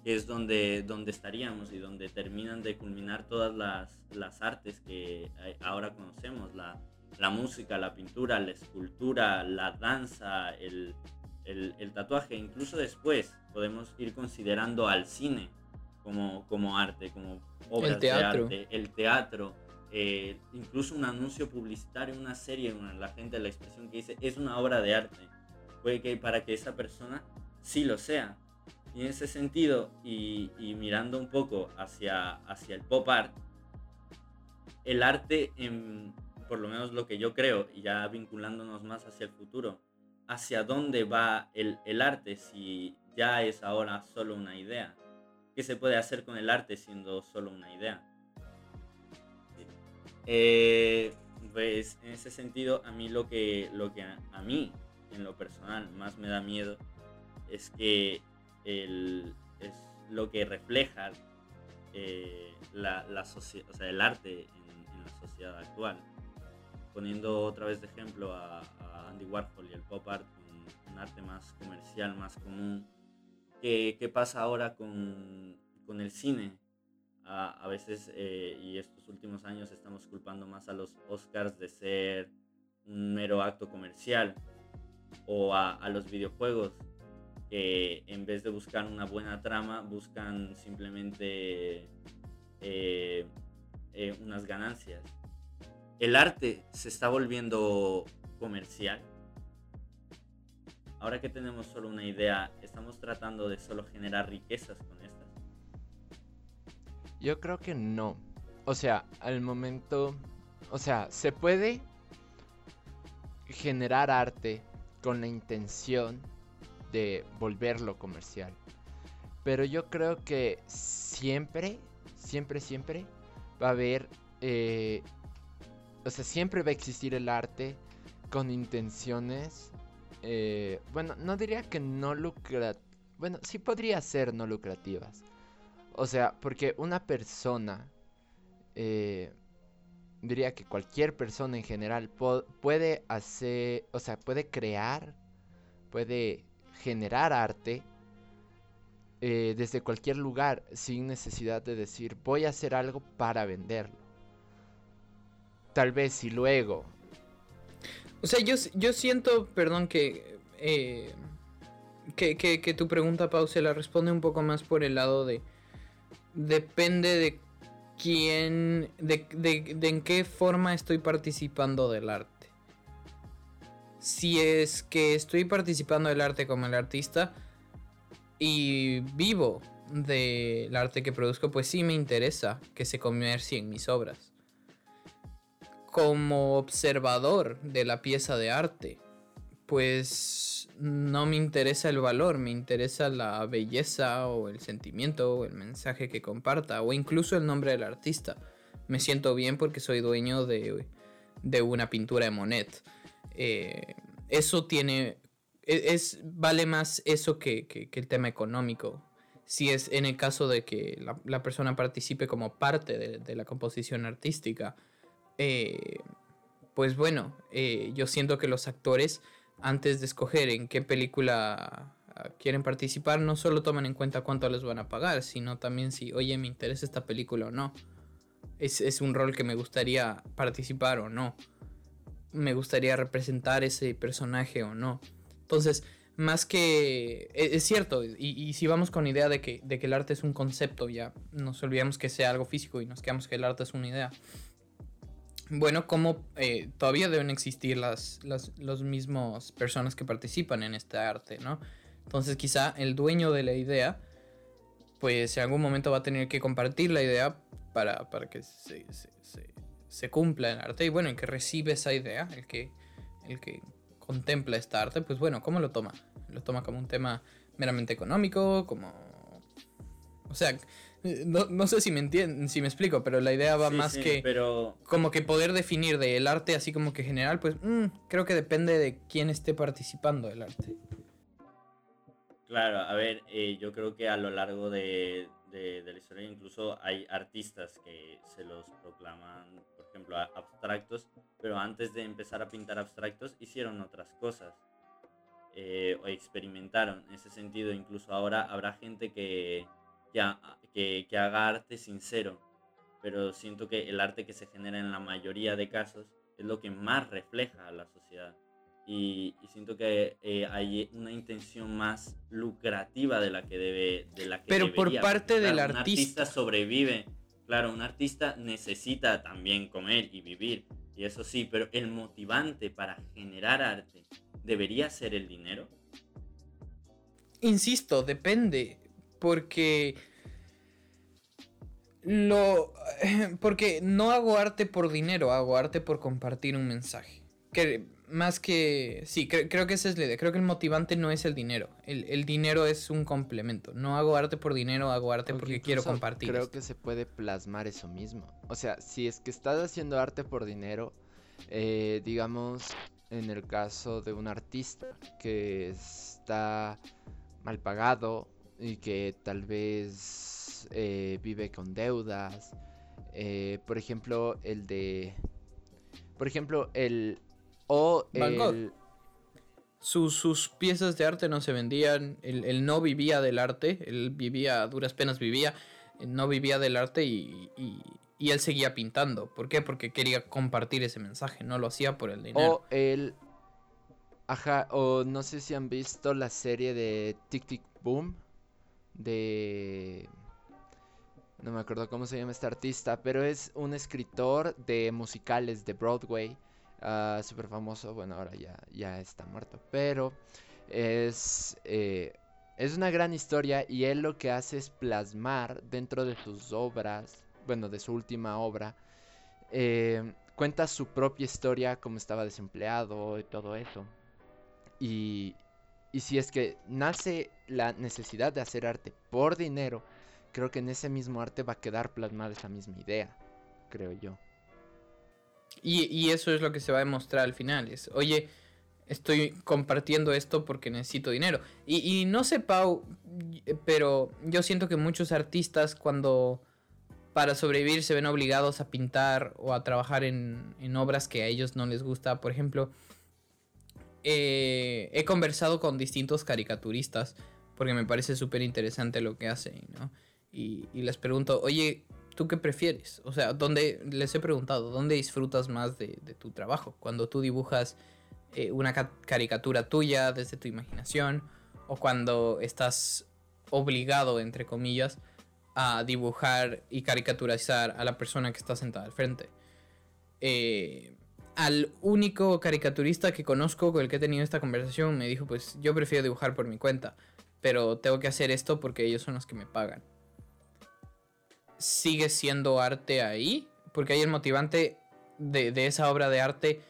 Que es donde, donde estaríamos y donde terminan de culminar todas las, las artes que eh, ahora conocemos. La, la música, la pintura, la escultura, la danza, el, el- el tatuaje. Incluso después podemos ir considerando al cine como, como arte, como obras teatro. de arte, el teatro, eh, incluso un anuncio publicitario, una serie, la gente, la expresión que dice es una obra de arte. Puede que para que esa persona sí lo sea. Y en ese sentido, y, mirando un poco hacia, hacia el pop art, el arte, por lo menos lo que yo creo, y ya vinculándonos más hacia el futuro, hacia dónde va el, el arte si ya es ahora solo una idea. ¿Qué se puede hacer con el arte siendo solo una idea? Eh, pues en ese sentido, a mí lo que, lo que a, a mí, en lo personal, más me da miedo es que el, es lo que refleja eh, la, la o sea, el arte en, en la sociedad actual. Poniendo otra vez de ejemplo a, a Andy Warhol y el pop art, un, un arte más comercial, más común. ¿Qué, qué pasa ahora con, con el cine? A, a veces, eh, y estos últimos años, estamos culpando más a los Oscars de ser un mero acto comercial o a, a los videojuegos que en vez de buscar una buena trama buscan simplemente eh, eh, unas ganancias. El arte se está volviendo comercial ahora que tenemos solo una idea, estamos tratando de solo generar riquezas con. Yo creo que no. O sea, al momento... O sea, se puede generar arte con la intención de volverlo comercial. Pero yo creo que siempre, siempre, siempre va a haber... eh, o sea, siempre va a existir el arte con intenciones... eh, bueno, no diría que no lucrativas. Bueno, sí podría ser no lucrativas. O sea, porque una persona... eh, diría que cualquier persona en general puede hacer, o sea, puede crear, puede generar arte eh, desde cualquier lugar sin necesidad de decir voy a hacer algo para venderlo. Tal vez si luego, O sea, yo, yo siento, perdón, que, eh, que, que, que tu pregunta, Pau, se la responde un poco más por el lado de... Depende de quién, de, de, de en qué forma estoy participando del arte. Si es que estoy participando del arte como el artista y vivo del arte que produzco, pues sí me interesa que se comercien mis obras como observador de la pieza de arte, pues no me interesa el valor, me interesa la belleza o el sentimiento o el mensaje que comparta o incluso el nombre del artista. Me siento bien porque soy dueño de, de una pintura de Monet. Eh, eso tiene... e- Es, vale más eso que, que- el tema económico. Si es en el caso de que la, la persona participe como parte de- de la composición artística eh, pues bueno, eh, yo siento que los actores, antes de escoger en qué película ah, quieren participar, no solo toman en cuenta cuánto les van a pagar, sino también si, oye, me interesa esta película o no. Es, un rol que me gustaría participar o no. Me gustaría representar ese personaje o no. Entonces, más que... e- Es cierto, y, y si vamos con idea de que, de que el arte es un concepto, ya nos olvidamos que sea algo físico y nos quedamos que el arte es una idea. Bueno, como eh, todavía deben existir las, las los mismos personas que participan en este arte, ¿no? Entonces quizá el dueño de la idea, pues en algún momento va a tener que compartir la idea para, para que se, se- se- se cumpla el arte. Y bueno, el que recibe esa idea, el que, el que contempla esta arte, pues bueno, ¿cómo lo toma? Lo toma como un tema meramente económico, como... O sea, no, no sé si me entienden, si me explico, pero la idea va Sí, más sí, que Pero como que poder definir del arte así como que general, pues mm, creo que depende de quién esté participando del arte. Claro, a ver, eh, yo creo que a lo largo de, de- de la historia incluso hay artistas que se los proclaman, por ejemplo, abstractos, pero antes de empezar a pintar abstractos hicieron otras cosas eh, o experimentaron. En ese sentido, incluso ahora habrá gente que, que, que- que haga arte sincero, pero siento que el arte que se genera en la mayoría de casos es lo que más refleja a la sociedad. Y, y siento que eh, hay una intención más lucrativa de la que debe de la que Pero por parte del artista. artista. sobrevive. Claro un artista necesita también comer y vivir y eso sí pero el motivante para generar arte debería ser el dinero. Insisto, depende, porque lo porque no hago arte por dinero, hago arte por compartir un mensaje. Que más que sí, cre- creo que esa es la idea. Creo que el motivante no es el dinero. El, el dinero es un complemento. No hago arte por dinero, hago arte Aunque porque quiero compartir. Creo esto. que se puede plasmar eso mismo. O sea, si es que estás haciendo arte por dinero, eh, digamos, en el caso de un artista que está mal pagado y que tal vez eh, vive con deudas. eh, por ejemplo, el de... Por ejemplo, el... O el... Sus, sus piezas de arte no se vendían, él, él no vivía del arte, él vivía, a duras penas vivía, él no vivía del arte y, y- y él seguía pintando. ¿Por qué? Porque quería compartir ese mensaje, no lo hacía por el dinero. O el... Ajá, o no sé si han visto la serie de Tic Tic Boom. De... No me acuerdo cómo se llama este artista, pero es un escritor de musicales de Broadway. ah, Súper famoso, bueno, ahora ya, ya está muerto. Pero Es, eh, es una gran historia y él lo que hace es plasmar dentro de sus obras, bueno, de su última obra, eh, cuenta su propia historia, cómo estaba desempleado y todo eso. Y, y si es que nace la necesidad de hacer arte por dinero, creo que en ese mismo arte va a quedar plasmada esa misma idea, creo yo. Y, eso es lo que se va a demostrar al final. Es, oye, estoy compartiendo esto porque necesito dinero. Y, y no sé, Pau, pero yo siento que muchos artistas cuando para sobrevivir se ven obligados a pintar o a trabajar en, en obras que a ellos no les gusta. Por ejemplo, eh, he conversado con distintos caricaturistas porque me parece súper interesante lo que hacen, ¿no? Y, les pregunto, oye, ¿tú qué prefieres? O sea, ¿dónde, les he preguntado, ¿dónde disfrutas más de, tu trabajo? Cuando tú dibujas eh, una ca caricatura tuya desde tu imaginación o cuando estás obligado, entre comillas, a dibujar y caricaturizar a la persona que está sentada al frente. Eh, al único caricaturista que conozco con el que he tenido esta conversación me dijo, pues yo prefiero dibujar por mi cuenta, pero tengo que hacer esto porque ellos son los que me pagan. ¿Sigue siendo arte ahí? Porque hay el motivante de, de esa obra de arte.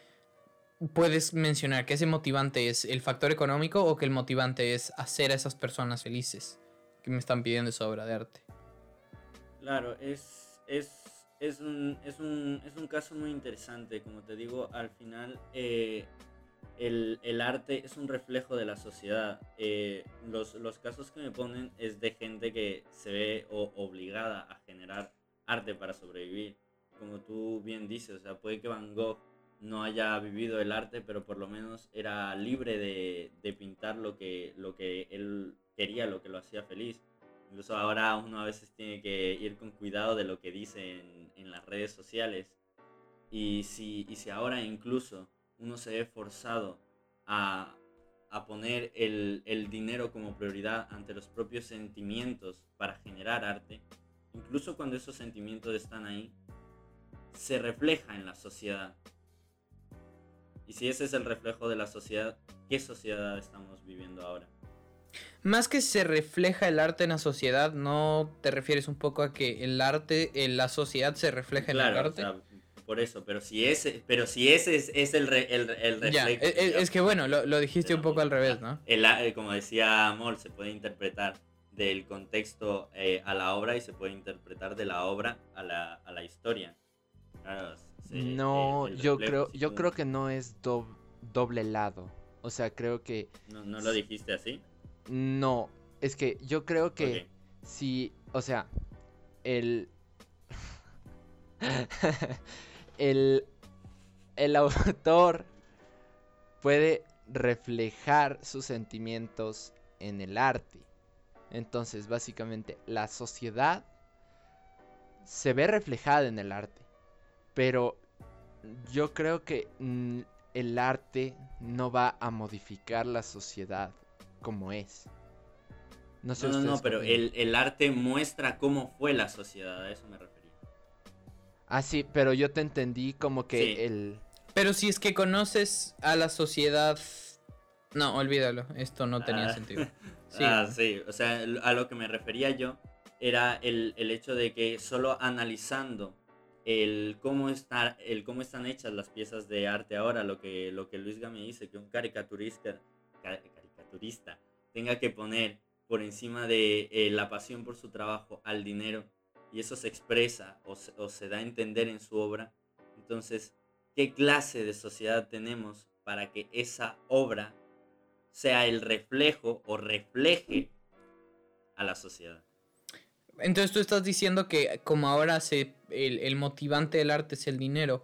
¿Puedes mencionar que ese motivante es el factor económico o que el motivante es hacer a esas personas felices que me están pidiendo esa obra de arte? Claro, es, es, es, un, es, un, es un caso muy interesante. Como te digo, al final eh, el, el, arte es un reflejo de la sociedad. Eh, los, los, casos que me ponen es de gente que se ve o, obligada a generar arte para sobrevivir. Como tú bien dices, o sea, puede que Van Gogh no haya vivido el arte, pero por lo menos era libre de, de pintar lo que, lo que él quería, lo que lo hacía feliz. Incluso ahora uno a veces tiene que ir con cuidado de lo que dice en, en las redes sociales. Y si, y si ahora incluso uno se ve forzado a, a poner el, el, dinero como prioridad ante los propios sentimientos para generar arte, incluso cuando esos sentimientos están ahí, se refleja en la sociedad. Y si ese es el reflejo de la sociedad, ¿qué sociedad estamos viviendo ahora? Más que se refleja el arte en la sociedad, ¿no te refieres un poco a que el arte, en la sociedad se refleja claro, en el arte? O sea, por eso, pero si ese, pero si ese es, es el, re, el, el, reflejo. Ya, es, es, que bueno, lo, lo dijiste un poco al revés, ¿no? El, el, como decía Moll, se puede interpretar del contexto eh, a la obra y se puede interpretar de la obra a la, a la historia. Claro, se, no, el, yo creo, yo creo que no es do, doble lado. O sea, creo que. ¿No, no lo dijiste así? No, es que yo creo que okay. si, o sea, el... el... El autor puede reflejar sus sentimientos en el arte. Entonces, básicamente, la sociedad se ve reflejada en el arte. Pero yo creo que mm, el arte no va a modificar la sociedad como es. No, sé no, no, no, pero el, el, arte muestra cómo fue la sociedad, a eso me refería. Ah, sí, pero yo te entendí como que sí. el... Pero si es que conoces a la sociedad... No, olvídalo, esto no tenía ah. sentido. Sí. Ah, sí, o sea, a lo que me refería yo era el, el hecho de que solo analizando el cómo, está, el cómo están hechas las piezas de arte ahora, lo que, lo que Luis Gami dice, que un caricaturista, turista tenga que poner por encima de eh, la pasión por su trabajo al dinero y eso se expresa o se, da a entender en su obra, entonces, ¿qué clase de sociedad tenemos para que esa obra sea el reflejo o refleje a la sociedad? Entonces tú estás diciendo que como ahora el, el motivante del arte es el dinero,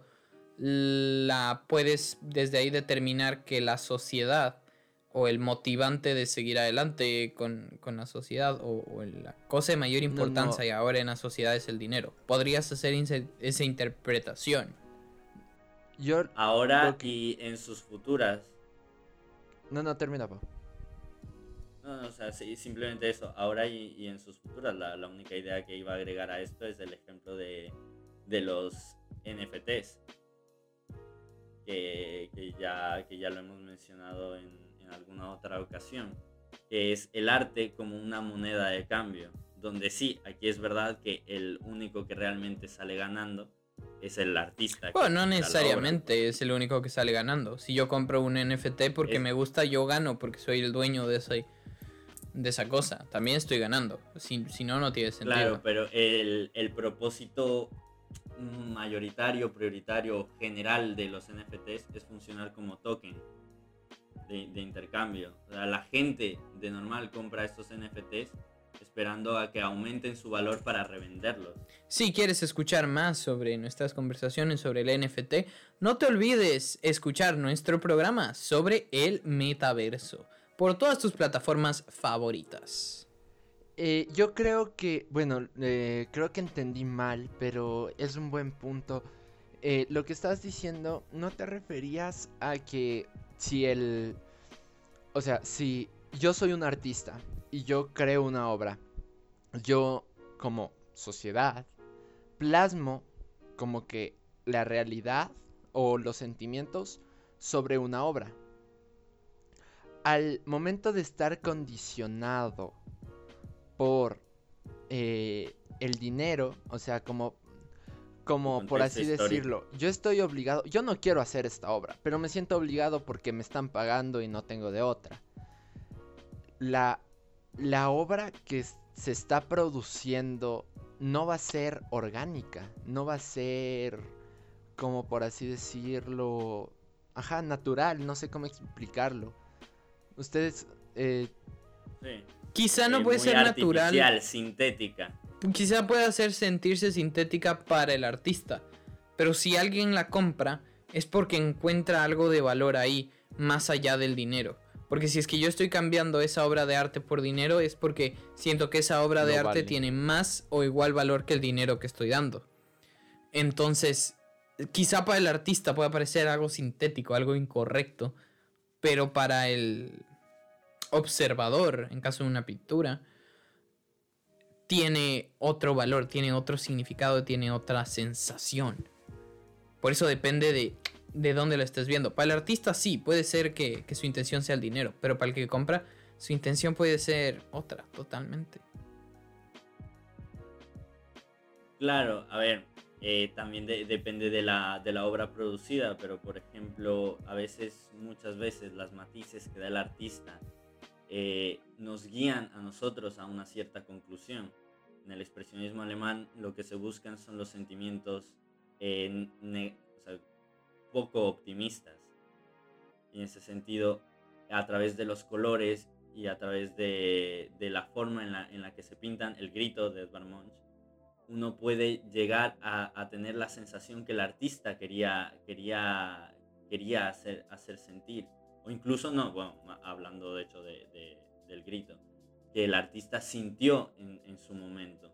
la puedes desde ahí determinar que la sociedad o el motivante de seguir adelante con, con la sociedad o, o, la cosa de mayor importancia no, no. y ahora en la sociedad es el dinero. Podrías hacer esa interpretación. Yo ahora que... y en sus futuras. No, no, termina, pa. No, no, o sea, sí, simplemente eso. Ahora y, y en sus futuras, la, la, única idea que iba a agregar a esto es el ejemplo de, de los NFTs. Que, que, ya, que ya lo hemos mencionado en, alguna otra ocasión, que es el arte como una moneda de cambio, donde sí, aquí es verdad que el único que realmente sale ganando es el artista. Bueno, no necesariamente es el único que sale ganando. Si yo compro un NFT porque Es- me gusta, yo gano porque soy el dueño de, ese, de esa cosa. También estoy ganando. Si, si no, no tiene sentido. Claro, pero el, el propósito mayoritario, prioritario, general de los NFTs es funcionar como token de, de intercambio. O sea, la gente de normal compra estos NFTs esperando a que aumenten su valor para revenderlos. Si quieres escuchar más sobre nuestras conversaciones sobre el NFT, no te olvides escuchar nuestro programa sobre el metaverso por todas tus plataformas favoritas. Eh, yo creo que, bueno, eh, creo que entendí mal, pero es un buen punto. Eh, lo que estás diciendo, no te referías a que si el... O sea, si yo soy un artista y yo creo una obra, yo como sociedad plasmo como que la realidad o los sentimientos sobre una obra. Al momento de estar condicionado por eh, el dinero, o sea, como, como por así histórico. decirlo, yo estoy obligado, yo no quiero hacer esta obra, pero me siento obligado porque me están pagando y no tengo de otra. La, la obra que se está produciendo no va a ser orgánica, no va a ser como por así decirlo, ajá, natural, no sé cómo explicarlo. Ustedes, eh, Sí. Quizá no Eh, puede muy ser natural. artificial, sintética. Quizá pueda hacer sentirse sintética para el artista. Pero si alguien la compra, es porque encuentra algo de valor ahí, más allá del dinero. Porque si es que yo estoy cambiando esa obra de arte por dinero, es porque siento que esa obra de arte tiene más o igual valor que el dinero que estoy dando. Entonces, quizá para el artista pueda parecer algo sintético, algo incorrecto. Pero para el observador, en caso de una pintura, tiene otro valor, tiene otro significado, tiene otra sensación. Por eso depende de, de dónde lo estés viendo. Para el artista sí, puede ser que, que su intención sea el dinero, pero para el que compra, su intención puede ser otra, totalmente. Claro, a ver, eh, también de- depende de la, de la obra producida, pero por ejemplo, a veces, muchas veces, las matices que da el artista eh, nos guían a nosotros a una cierta conclusión. En el expresionismo alemán lo que se buscan son los sentimientos eh, o sea, poco optimistas. Y en ese sentido, a través de los colores y a través de, de la forma en la, en la que se pintan, el grito de Edvard Munch, uno puede llegar a, a tener la sensación que el artista quería, quería, quería hacer, hacer sentir. O incluso no, bueno, hablando de hecho de- de- del grito, que el artista sintió en, su momento.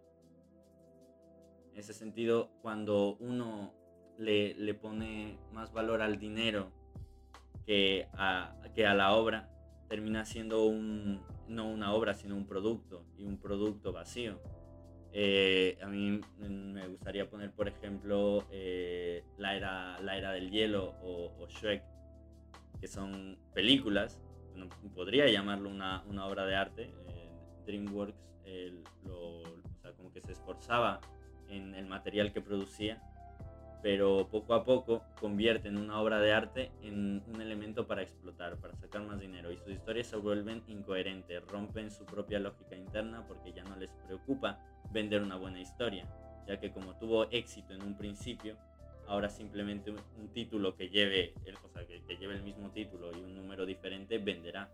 En ese sentido, cuando uno le, le pone más valor al dinero que a, que a la obra, termina siendo un, no una obra, sino un producto, y un producto vacío. Eh, a mí me gustaría poner, por ejemplo, eh, la, era, la Era del Hielo o, o Shrek, que son películas, podría llamarlo una, una obra de arte. eh, DreamWorks lo- o sea, como que se esforzaba en el material que producía, pero poco a poco convierten una obra de arte en un elemento para explotar, para sacar más dinero, y sus historias se vuelven incoherentes, rompen su propia lógica interna porque ya no les preocupa vender una buena historia, ya que como tuvo éxito en un principio, ahora simplemente un, título que lleve, el, o sea, que, lleve el mismo título y un número diferente venderá.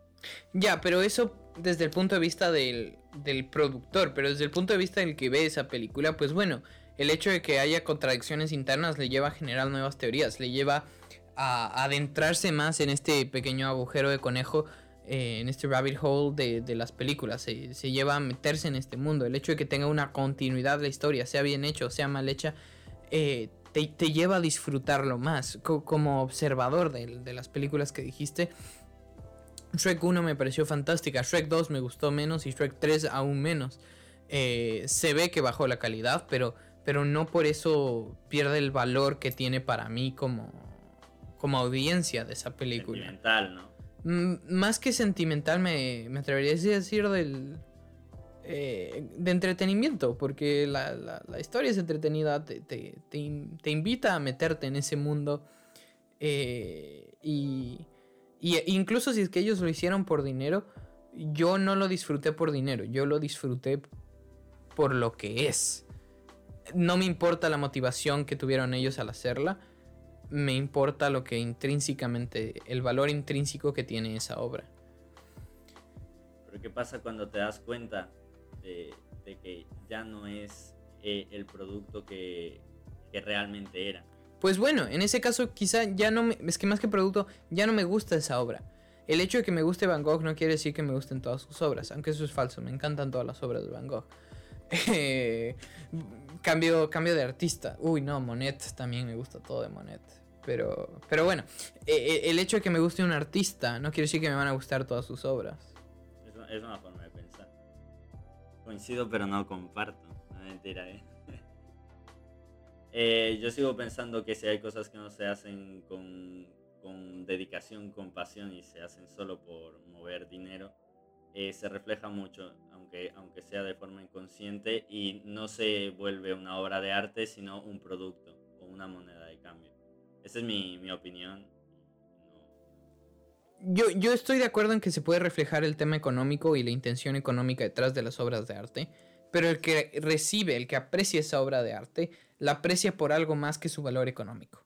Ya, pero eso desde el punto de vista del, del productor, pero desde el punto de vista del que ve esa película, pues bueno, el hecho de que haya contradicciones internas le lleva a generar nuevas teorías, le lleva a adentrarse más en este pequeño agujero de conejo, eh, en este rabbit hole de, de las películas, se, se lleva a meterse en este mundo, el hecho de que tenga una continuidad la historia, sea bien hecho, sea mal hecha, eh, te, te lleva a disfrutarlo más, Co- como observador de, de las películas que dijiste. Shrek 1 me pareció fantástica, Shrek 2 me gustó menos y Shrek 3 aún menos. Eh, se ve que bajó la calidad, pero, pero no por eso pierde el valor que tiene para mí como, como audiencia de esa película. Sentimental, ¿no? mm, más que sentimental, me, me atrevería a decir del... eh, de entretenimiento, porque la, la- historia es entretenida, te, te- te in- te invita a meterte en ese mundo. eh, y, y incluso si es que ellos lo hicieron por dinero, yo no lo disfruté por dinero, yo lo disfruté por lo que es. No me importa la motivación que tuvieron ellos al hacerla, me importa lo que intrínsecamente, el valor intrínseco que tiene esa obra. Pero ¿qué pasa cuando te das cuenta de, de que ya no es eh, el producto que, que realmente era? Pues bueno, en ese caso quizá ya no me... Es que más que producto, ya no me gusta esa obra. El hecho de que me guste Van Gogh no quiere decir que me gusten todas sus obras, aunque eso es falso, me encantan todas las obras de Van Gogh. Eh, cambio, cambio de artista. Uy, no, Monet también me gusta todo de Monet. Pero, pero bueno, eh, eh, el hecho de que me guste un artista no quiere decir que me van a gustar todas sus obras. Es una, es una forma. Coincido, pero no comparto. No mentira, ¿eh? Eh, yo sigo pensando que si hay cosas que no se hacen con, con dedicación, con pasión y se hacen solo por mover dinero, eh, se refleja mucho, aunque, aunque sea de forma inconsciente, y no se vuelve una obra de arte, sino un producto o una moneda de cambio. Esa es mi, mi opinión. Yo, yo estoy de acuerdo en que se puede reflejar el tema económico y la intención económica detrás de las obras de arte, pero el que recibe, el que aprecia esa obra de arte, la aprecia por algo más que su valor económico.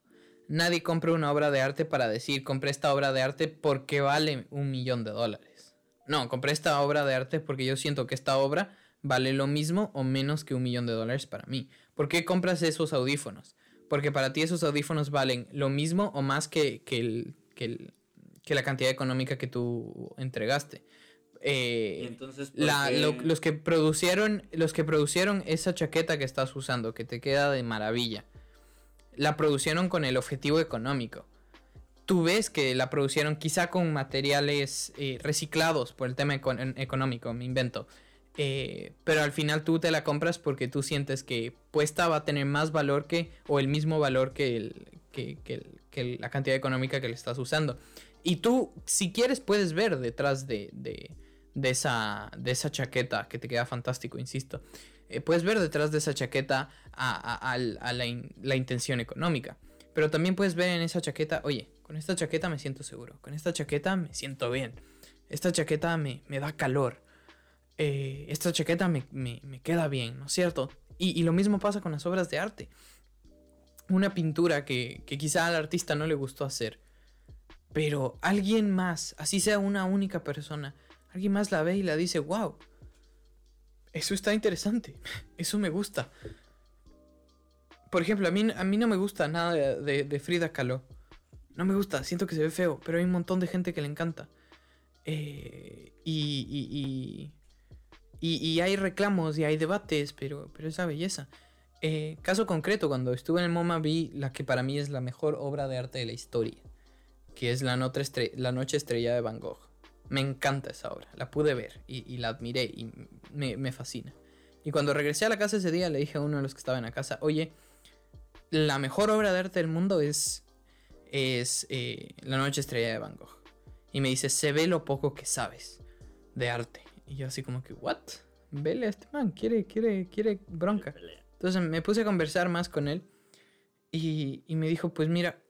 Nadie compra una obra de arte para decir, compré esta obra de arte porque vale un millón de dólares. No, compré esta obra de arte porque yo siento que esta obra vale lo mismo o menos que un millón de dólares para mí. ¿Por qué compras esos audífonos? Porque para ti esos audífonos valen lo mismo o más que, que el- que el- que la cantidad económica que tú entregaste. Eh, entonces, ¿por la- qué- lo- los que producieron los que producieron esa chaqueta que estás usando que te queda de maravilla la producieron con el objetivo económico. Tú ves que la producieron quizá con materiales eh, reciclados por el tema econ- económico me invento. Eh, pero al final tú te la compras porque tú sientes que puesta va a tener más valor que o el mismo valor que, el- que- que el- que la cantidad económica que le estás usando y tú si quieres puedes ver detrás de, de- de esa, de esa chaqueta que te queda fantástico, insisto. Eh, puedes ver detrás de esa chaqueta a, a- la, la intención económica. Pero también puedes ver en esa chaqueta, oye, con esta chaqueta me siento seguro, con esta chaqueta me siento bien, esta chaqueta me, me da calor, eh, esta chaqueta me, me- me queda bien, ¿no es cierto? Y, y lo mismo pasa con las obras de arte. Una pintura que, que quizá al artista no le gustó hacer, pero alguien más, así sea una única persona, alguien más la ve y la dice, wow, eso está interesante, eso me gusta. Por ejemplo, a mí, a mí no me gusta nada de, Frida Kahlo. No me gusta, siento que se ve feo, pero hay un montón de gente que le encanta. Eh, y, y, y, y- y hay reclamos y hay debates, pero, pero esa belleza. Eh, caso concreto, cuando estuve en el MoMA vi la que para mí es la mejor obra de arte de la historia, que es La, Noche Estre- la Noche Estrella de Van Gogh. Me encanta esa obra, la pude ver y, y la admiré y me, me fascina. Y cuando regresé a la casa ese día le dije a uno de los que estaba en la casa, oye, la mejor obra de arte del mundo es, es eh, La Noche Estrella de Van Gogh. Y me dice, se ve lo poco que sabes de arte. Y yo así como que, ¿what? Vele a este man, quiere, quiere, quiere bronca. Entonces me puse a conversar más con él y, y me dijo, pues mira,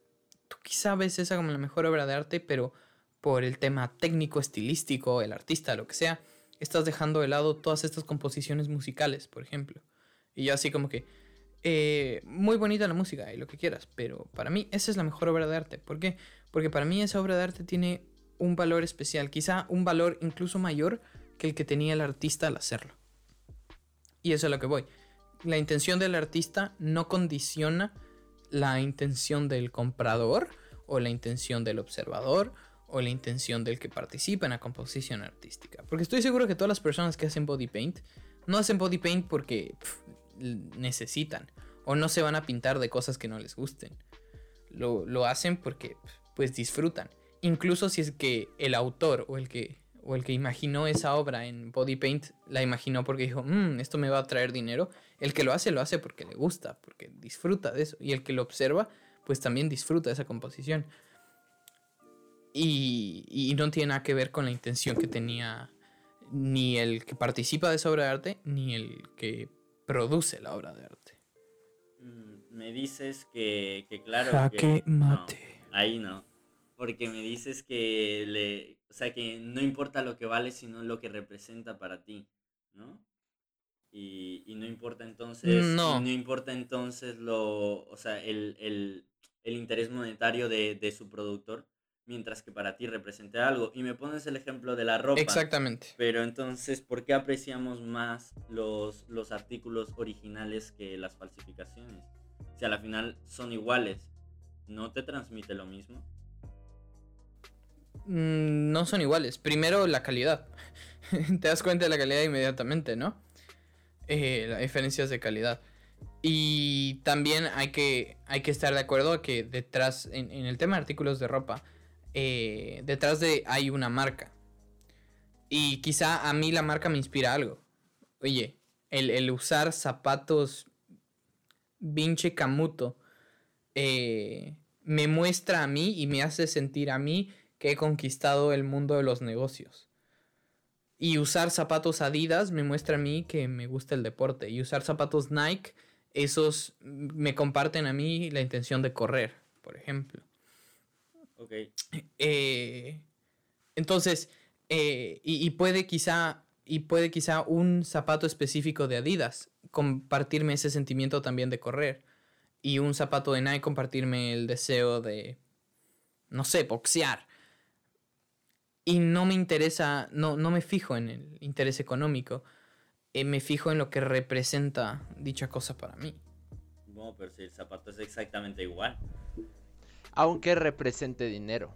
quizá ves esa como la mejor obra de arte, pero por el tema técnico, estilístico, el artista, lo que sea, estás dejando de lado todas estas composiciones musicales, por ejemplo. Y yo así como que, eh, muy bonita la música y lo que quieras, pero para mí esa es la mejor obra de arte. ¿Por qué? Porque para mí esa obra de arte tiene un valor especial, quizá un valor incluso mayor que el que tenía el artista al hacerlo. Y eso es a lo que voy la intención del artista no condiciona la intención del comprador o la intención del observador o la intención del que participa en la composición artística. Porque estoy seguro que todas las personas que hacen body paint no hacen body paint porque necesitan o no se van a pintar de cosas que no les gusten. Lo, lo hacen porque pues disfrutan. Incluso si es que el autor o el que o el que imaginó esa obra en body paint la imaginó porque dijo, "Mm, esto me va a traer dinero. El que lo hace, lo hace porque le gusta, porque disfruta de eso. Y el que lo observa, pues también disfruta de esa composición. Y, y no tiene nada que ver con la intención que tenía ni el que participa de esa obra de arte, ni el que produce la obra de arte. Mm, Me dices que, que claro. Jaque que, mate. no, ahí no. Porque me dices que le. O sea, que no importa lo que vale, sino lo que representa para ti, ¿no? Y, y no importa entonces. No. no importa entonces lo. O sea, el, el, el interés monetario de, de su productor. Mientras que para ti represente algo. Y me pones el ejemplo de la ropa. Exactamente. Pero entonces, ¿por qué apreciamos más los, los artículos originales que las falsificaciones? Si a la final son iguales, ¿no te transmite lo mismo? Mm, No son iguales. Primero, la calidad. Te das cuenta de la calidad inmediatamente, ¿no? Eh, las diferencias de calidad. Y también hay que, hay que estar de acuerdo que detrás, en, en el tema de artículos de ropa, eh, detrás de hay una marca. Y quizá a mí la marca me inspira algo. Oye, el, el usar zapatos Vinche Camuto eh, me muestra a mí y me hace sentir a mí que he conquistado el mundo de los negocios. Y usar zapatos Adidas me muestra a mí que me gusta el deporte. Y usar zapatos Nike, esos me comparten a mí la intención de correr, por ejemplo. Ok, Eh, entonces, eh, y, y puede quizá, y puede quizá un zapato específico de Adidas compartirme ese sentimiento también de correr. Y un zapato de Nike compartirme el deseo de, no sé, boxear. Y no me interesa, no, no me fijo en el interés económico. eh, me fijo en lo que representa dicha cosa para mí. bueno, pero si el zapato es exactamente igual. Aunque represente dinero.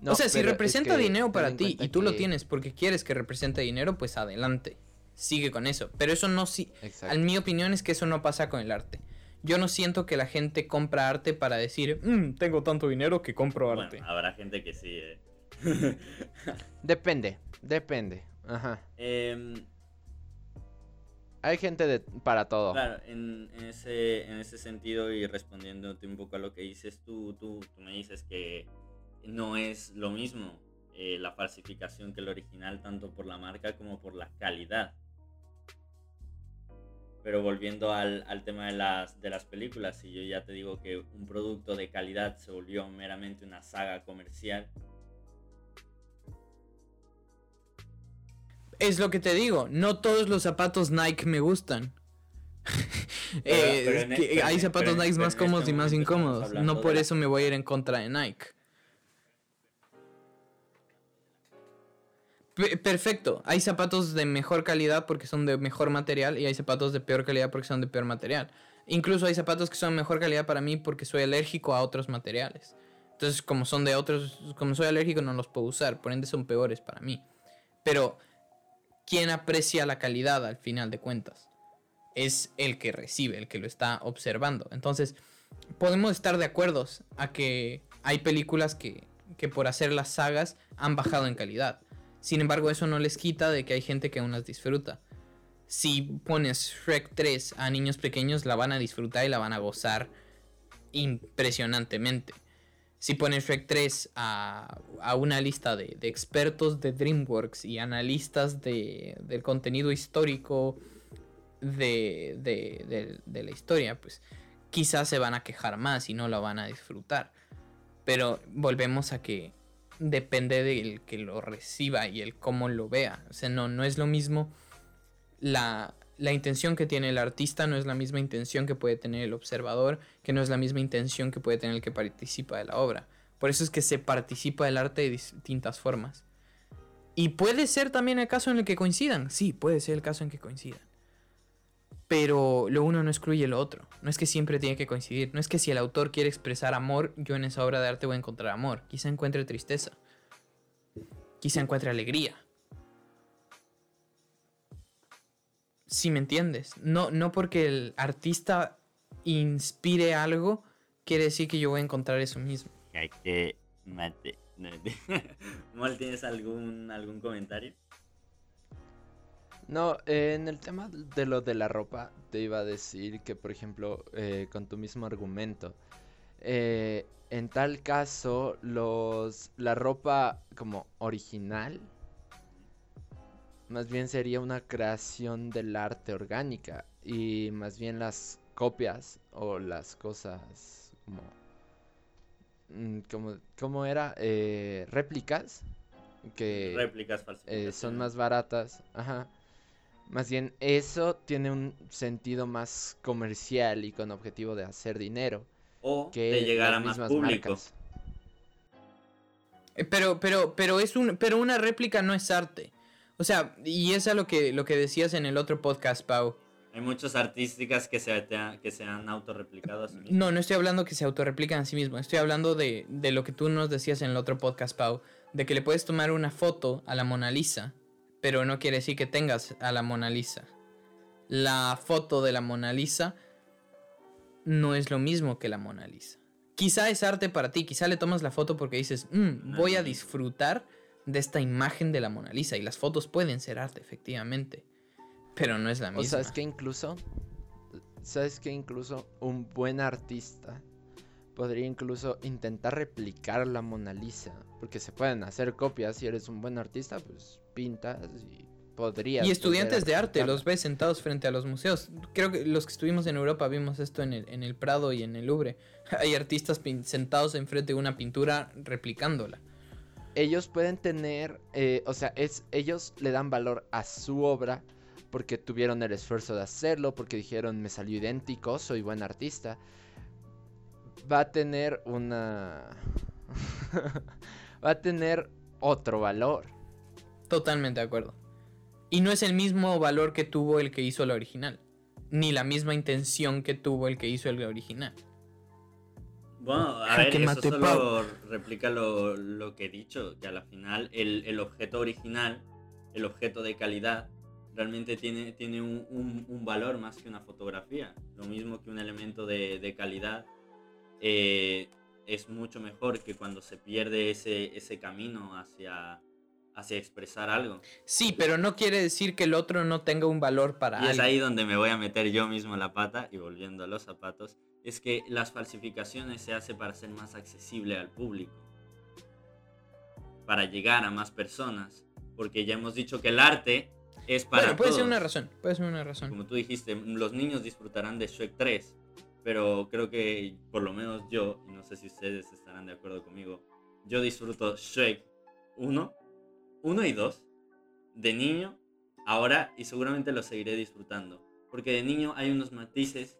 No, o sea, si es representa que dinero para ti y tú lo tienes porque quieres que represente dinero, pues adelante. Sigue con eso. Pero eso no sí. Exacto. En mi opinión es que eso no pasa con el arte. Yo no siento que la gente compra arte para decir, "Mm, tengo tanto dinero que compro arte. Bueno, habrá gente que sí. eh. Depende, depende. Ajá. Em, Hay gente de, para todo. Claro, en, en ese, en ese sentido y respondiéndote un poco a lo que dices tú, tú, tú me dices que no es lo mismo eh, la falsificación que el original, tanto por la marca como por la calidad. Pero volviendo al, al tema de las, de las películas, si yo ya te digo que un producto de calidad se volvió meramente una saga comercial, Es lo que te digo, no todos los zapatos Nike me gustan. Eh, pero este- hay zapatos pero en- Nike más en cómodos este y más incómodos. No por eso me voy a ir en contra de Nike. Pe- Perfecto, hay zapatos de mejor calidad porque son de mejor material y hay zapatos de peor calidad porque son de peor material. Incluso hay zapatos que son de mejor calidad para mí porque soy alérgico a otros materiales. Entonces, como son de otros, como soy alérgico no los puedo usar, por ende son peores para mí. Pero ¿quién aprecia la calidad al final de cuentas? Es el que recibe, el que lo está observando. Entonces, podemos estar de acuerdo a que hay películas que, que por hacer las sagas han bajado en calidad. Sin embargo, eso no les quita de que hay gente que aún las disfruta. Si pones Shrek 3 a niños pequeños, la van a disfrutar y la van a gozar impresionantemente. Si pones Shrek 3 a, a una lista de, de expertos de DreamWorks y analistas de, del contenido histórico de, de- de- de la historia, pues quizás se van a quejar más y no la van a disfrutar. Pero volvemos a que depende del que lo reciba y el cómo lo vea. O sea, no, no es lo mismo la, la intención que tiene el artista, no es la misma intención que puede tener el observador, que no es la misma intención que puede tener el que participa de la obra. Por eso es que se participa del arte de distintas formas. Y puede ser también el caso en el que coincidan. Sí, puede ser el caso en que coincidan. Pero lo uno no excluye lo otro. No es que siempre tiene que coincidir. No es que si el autor quiere expresar amor, yo en esa obra de arte voy a encontrar amor. Quizá encuentre tristeza. Quizá encuentre alegría. Si me entiendes. No, no porque el artista inspire algo, quiere decir que yo voy a encontrar eso mismo. que mate. Mol, ¿tienes algún, algún comentario? No, eh, en el tema de lo de la ropa, te iba a decir que, por ejemplo, eh, con tu mismo argumento, eh, en tal caso, los la ropa como original más bien sería una creación del arte orgánica y más bien las copias o las cosas como mm, como ¿cómo era Eh, réplicas que Réplicas, eh, son más baratas, ajá. Más bien eso tiene un sentido más comercial y con objetivo de hacer dinero O que de llegar las a más mismas público. marcas. Eh, Pero, pero, pero es un, pero una réplica no es arte. O sea, y es a lo que, lo que decías en el otro podcast, Pau. Hay muchas artísticas que se, que se han autorreplicado a sí mismas. No, no estoy hablando que se autorreplican a sí mismo. Estoy hablando de, de lo que tú nos decías en el otro podcast, Pau. De que le puedes tomar una foto a la Mona Lisa, pero no quiere decir que tengas a la Mona Lisa. La foto de la Mona Lisa no es lo mismo que la Mona Lisa. Quizá es arte para ti, quizá le tomas la foto porque dices, "Mm, es voy a disfrutar de esta imagen de la Mona Lisa. Y las fotos pueden ser arte, efectivamente. Pero no es la O misma. sabes que incluso, sabes que incluso un buen artista podría incluso intentar replicar la Mona Lisa, porque se pueden hacer copias si eres un buen artista, pues pintas y podrías. Y estudiantes de arte, los ves sentados frente a los museos. Creo que los que estuvimos en Europa vimos esto en el, en el Prado y en el Louvre. Hay artistas sentados enfrente de una pintura replicándola. Ellos pueden tener, eh, o sea, es, ellos le dan valor a su obra porque tuvieron el esfuerzo de hacerlo, porque dijeron me salió idéntico, soy buen artista. Va a tener una... va a tener otro valor. Totalmente de acuerdo. Y no es el mismo valor que tuvo el que hizo la original. Ni la misma intención que tuvo el que hizo el original. Bueno, a ver, eso solo replica lo, lo que he dicho, que a la final el, el objeto original, el objeto de calidad, realmente tiene, tiene un, un- un valor más que una fotografía. Lo mismo que un elemento de, de calidad eh, es mucho mejor que cuando se pierde ese, ese camino hacia, hacia expresar algo. Sí, pero no quiere decir que el otro no tenga un valor para Y es ahí donde me voy a meter yo mismo la pata y volviendo a los zapatos, es que las falsificaciones se hace para ser más accesible al público, para llegar a más personas, porque ya hemos dicho que el arte es para Bueno, puede ser todos. una razón. Puede ser una razón. Como tú dijiste, los niños disfrutarán de Shrek 3, pero creo que por lo menos yo, y no sé si ustedes estarán de acuerdo conmigo, yo disfruto Shrek 1, 1 y 2 de niño, ahora y seguramente lo seguiré disfrutando. Porque de niño hay unos matices.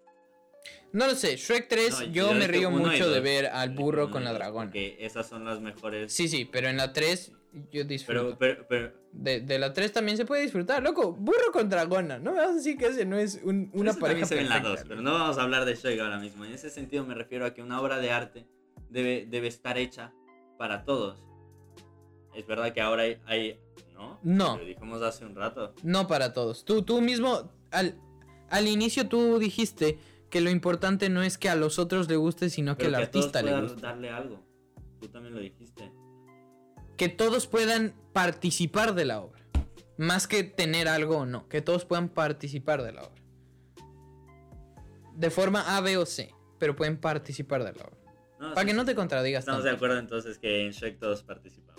No lo sé, Shrek 3 No, yo yo me dije río mucho de ver al burro uno con la dragona. Porque esas son las mejores. Sí, sí, pero en la 3 yo disfruto. pero, pero, pero De, de la 3 también se puede disfrutar, loco. Burro con dragona. No me vas a decir que ese no es un- una eso pareja se ve en la perfecta, 2, pero ¿no? no vamos a hablar de Shrek ahora mismo. En ese sentido me refiero a que una obra de arte debe, debe estar hecha para todos. Es verdad que ahora hay... hay- ¿No? No. Lo dijimos hace un rato. No para todos. Tú, tú mismo, al, al inicio tú dijiste que lo importante no es que a los otros le guste, sino que Pero al que artista le guste. darle algo. Tú también lo dijiste. Que todos puedan participar de la obra. Más que tener algo o no. Que todos puedan participar de la obra. De forma A, B o C. Pero pueden participar de la obra. No, Para sí, que no te contradigas Estamos tanto. de acuerdo entonces que en Shrek todos participamos.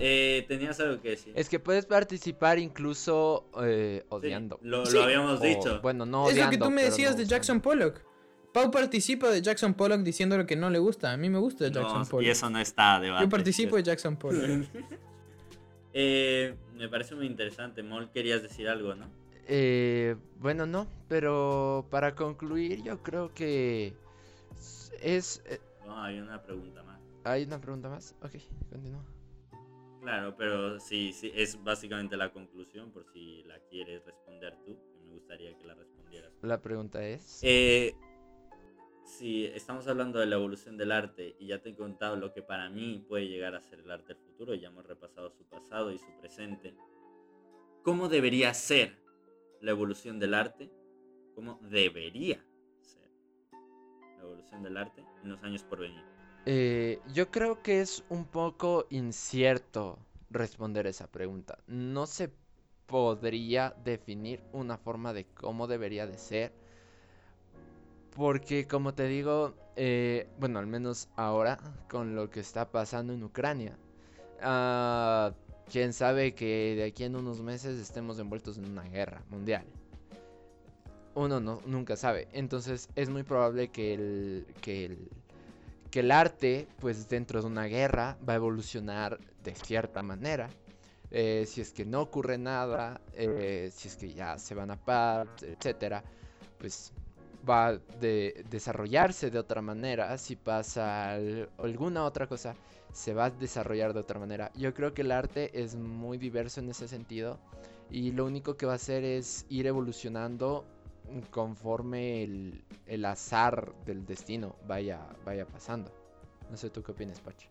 Eh, Tenías algo que decir. Es que puedes participar incluso eh, Sí, odiando. lo, Sí. lo habíamos O, dicho. Bueno, no es lo que tú me decías no de. Jackson Pollock. Pau participa de Jackson Pollock diciendo lo que no le gusta. A mí me gusta No, Jackson y Pollock. eso no está debate. Yo participo de Jackson Pollock. Eh, me parece muy interesante. Mol, querías decir algo, ¿no? Eh, bueno, no, pero para concluir yo creo que es... eh, No, hay una pregunta más. ¿Hay una pregunta más? Ok, continúa. Claro, pero sí, sí, es básicamente la conclusión, por si la quieres responder tú, que me gustaría que la respondieras. La pregunta es... Eh, si estamos hablando de la evolución del arte y ya te he contado lo que para mí puede llegar a ser el arte del futuro, ya hemos repasado su pasado y su presente, ¿cómo debería ser la evolución del arte? ¿Cómo debería ser la evolución del arte en los años por venir? Eh, yo creo que es un poco incierto responder esa pregunta. No se podría definir una forma de cómo debería de ser. Porque como te digo, eh, bueno, al menos ahora, con lo que está pasando en Ucrania, ah, quién sabe que de aquí en unos meses estemos envueltos en una guerra mundial. Uno no, nunca sabe. Entonces es muy probable que el, que el, que el arte, pues dentro de una guerra, va a evolucionar de cierta manera. Eh, si es que no ocurre nada, eh, si es que ya se van a paz, etcétera, pues va a de desarrollarse de otra manera. Si pasa al- alguna otra cosa, se va a desarrollar de otra manera. Yo creo que el arte es muy diverso en ese sentido y lo único que va a hacer es ir evolucionando conforme el, el azar del destino vaya, vaya pasando. No sé tú qué opinas, Pachi.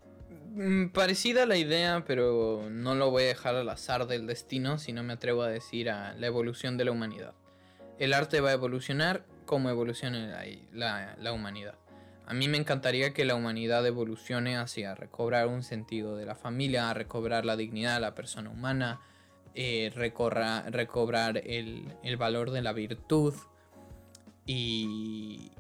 Mm, Parecida la idea, pero no lo voy a dejar al azar del destino, sino me atrevo a decir a la evolución de la humanidad. El arte va a evolucionar como evolucione la- la humanidad. A mí me encantaría que la humanidad evolucione hacia recobrar un sentido de la familia, a recobrar la dignidad de la persona humana, eh, recobrar el, valor de la virtud y,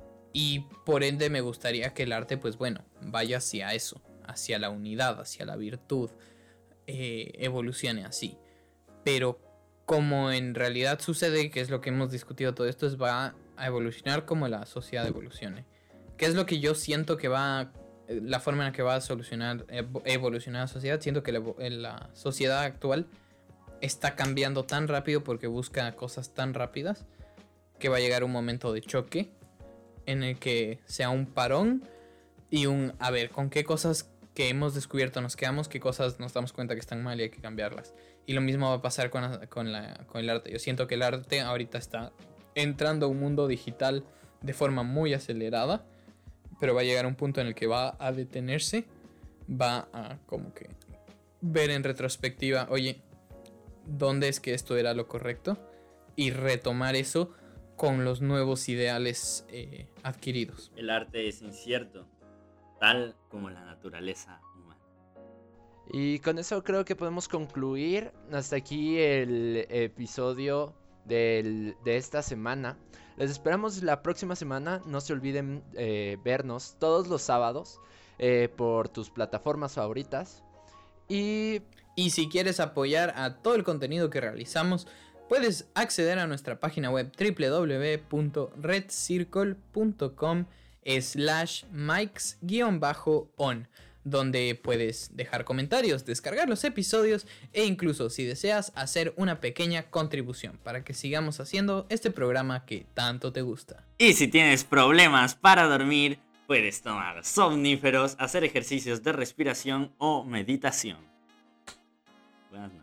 por ende me gustaría que el arte, pues bueno, vaya hacia eso, hacia la unidad, hacia la virtud, eh, evolucione así. Pero como en realidad sucede, que es lo que hemos discutido todo esto, es va a evolucionar como la sociedad evolucione. ¿Qué es lo que yo siento que va, eh, la forma en la que va a solucionar, evo- evolucionar la sociedad? Siento que la sociedad actual está cambiando tan rápido porque busca cosas tan rápidas que va a llegar un momento de choque en el que sea un parón y un, a ver, con qué cosas que hemos descubierto nos quedamos, qué cosas nos damos cuenta que están mal y hay que cambiarlas. Y lo mismo va a pasar con, la- con, el arte. Yo siento que el arte ahorita está entrando a un mundo digital de forma muy acelerada, pero va a llegar un punto en el que va a detenerse, va a como que ver en retrospectiva, oye, ¿dónde es que esto era lo correcto? Y retomar eso con los nuevos ideales eh, adquiridos. El arte es incierto, tal como la naturaleza humana. Y con eso creo que podemos concluir hasta aquí el episodio del- de esta semana. Les esperamos la próxima semana. No se olviden eh, vernos todos los sábados eh, por tus plataformas favoritas. Y Y si quieres apoyar a todo el contenido que realizamos, puedes acceder a nuestra página web www.redcircle.com slash mics-on donde puedes dejar comentarios, descargar los episodios e incluso si deseas hacer una pequeña contribución para que sigamos haciendo este programa que tanto te gusta. Y si tienes problemas para dormir, puedes tomar somníferos, hacer ejercicios de respiración o meditación. Buenas noches.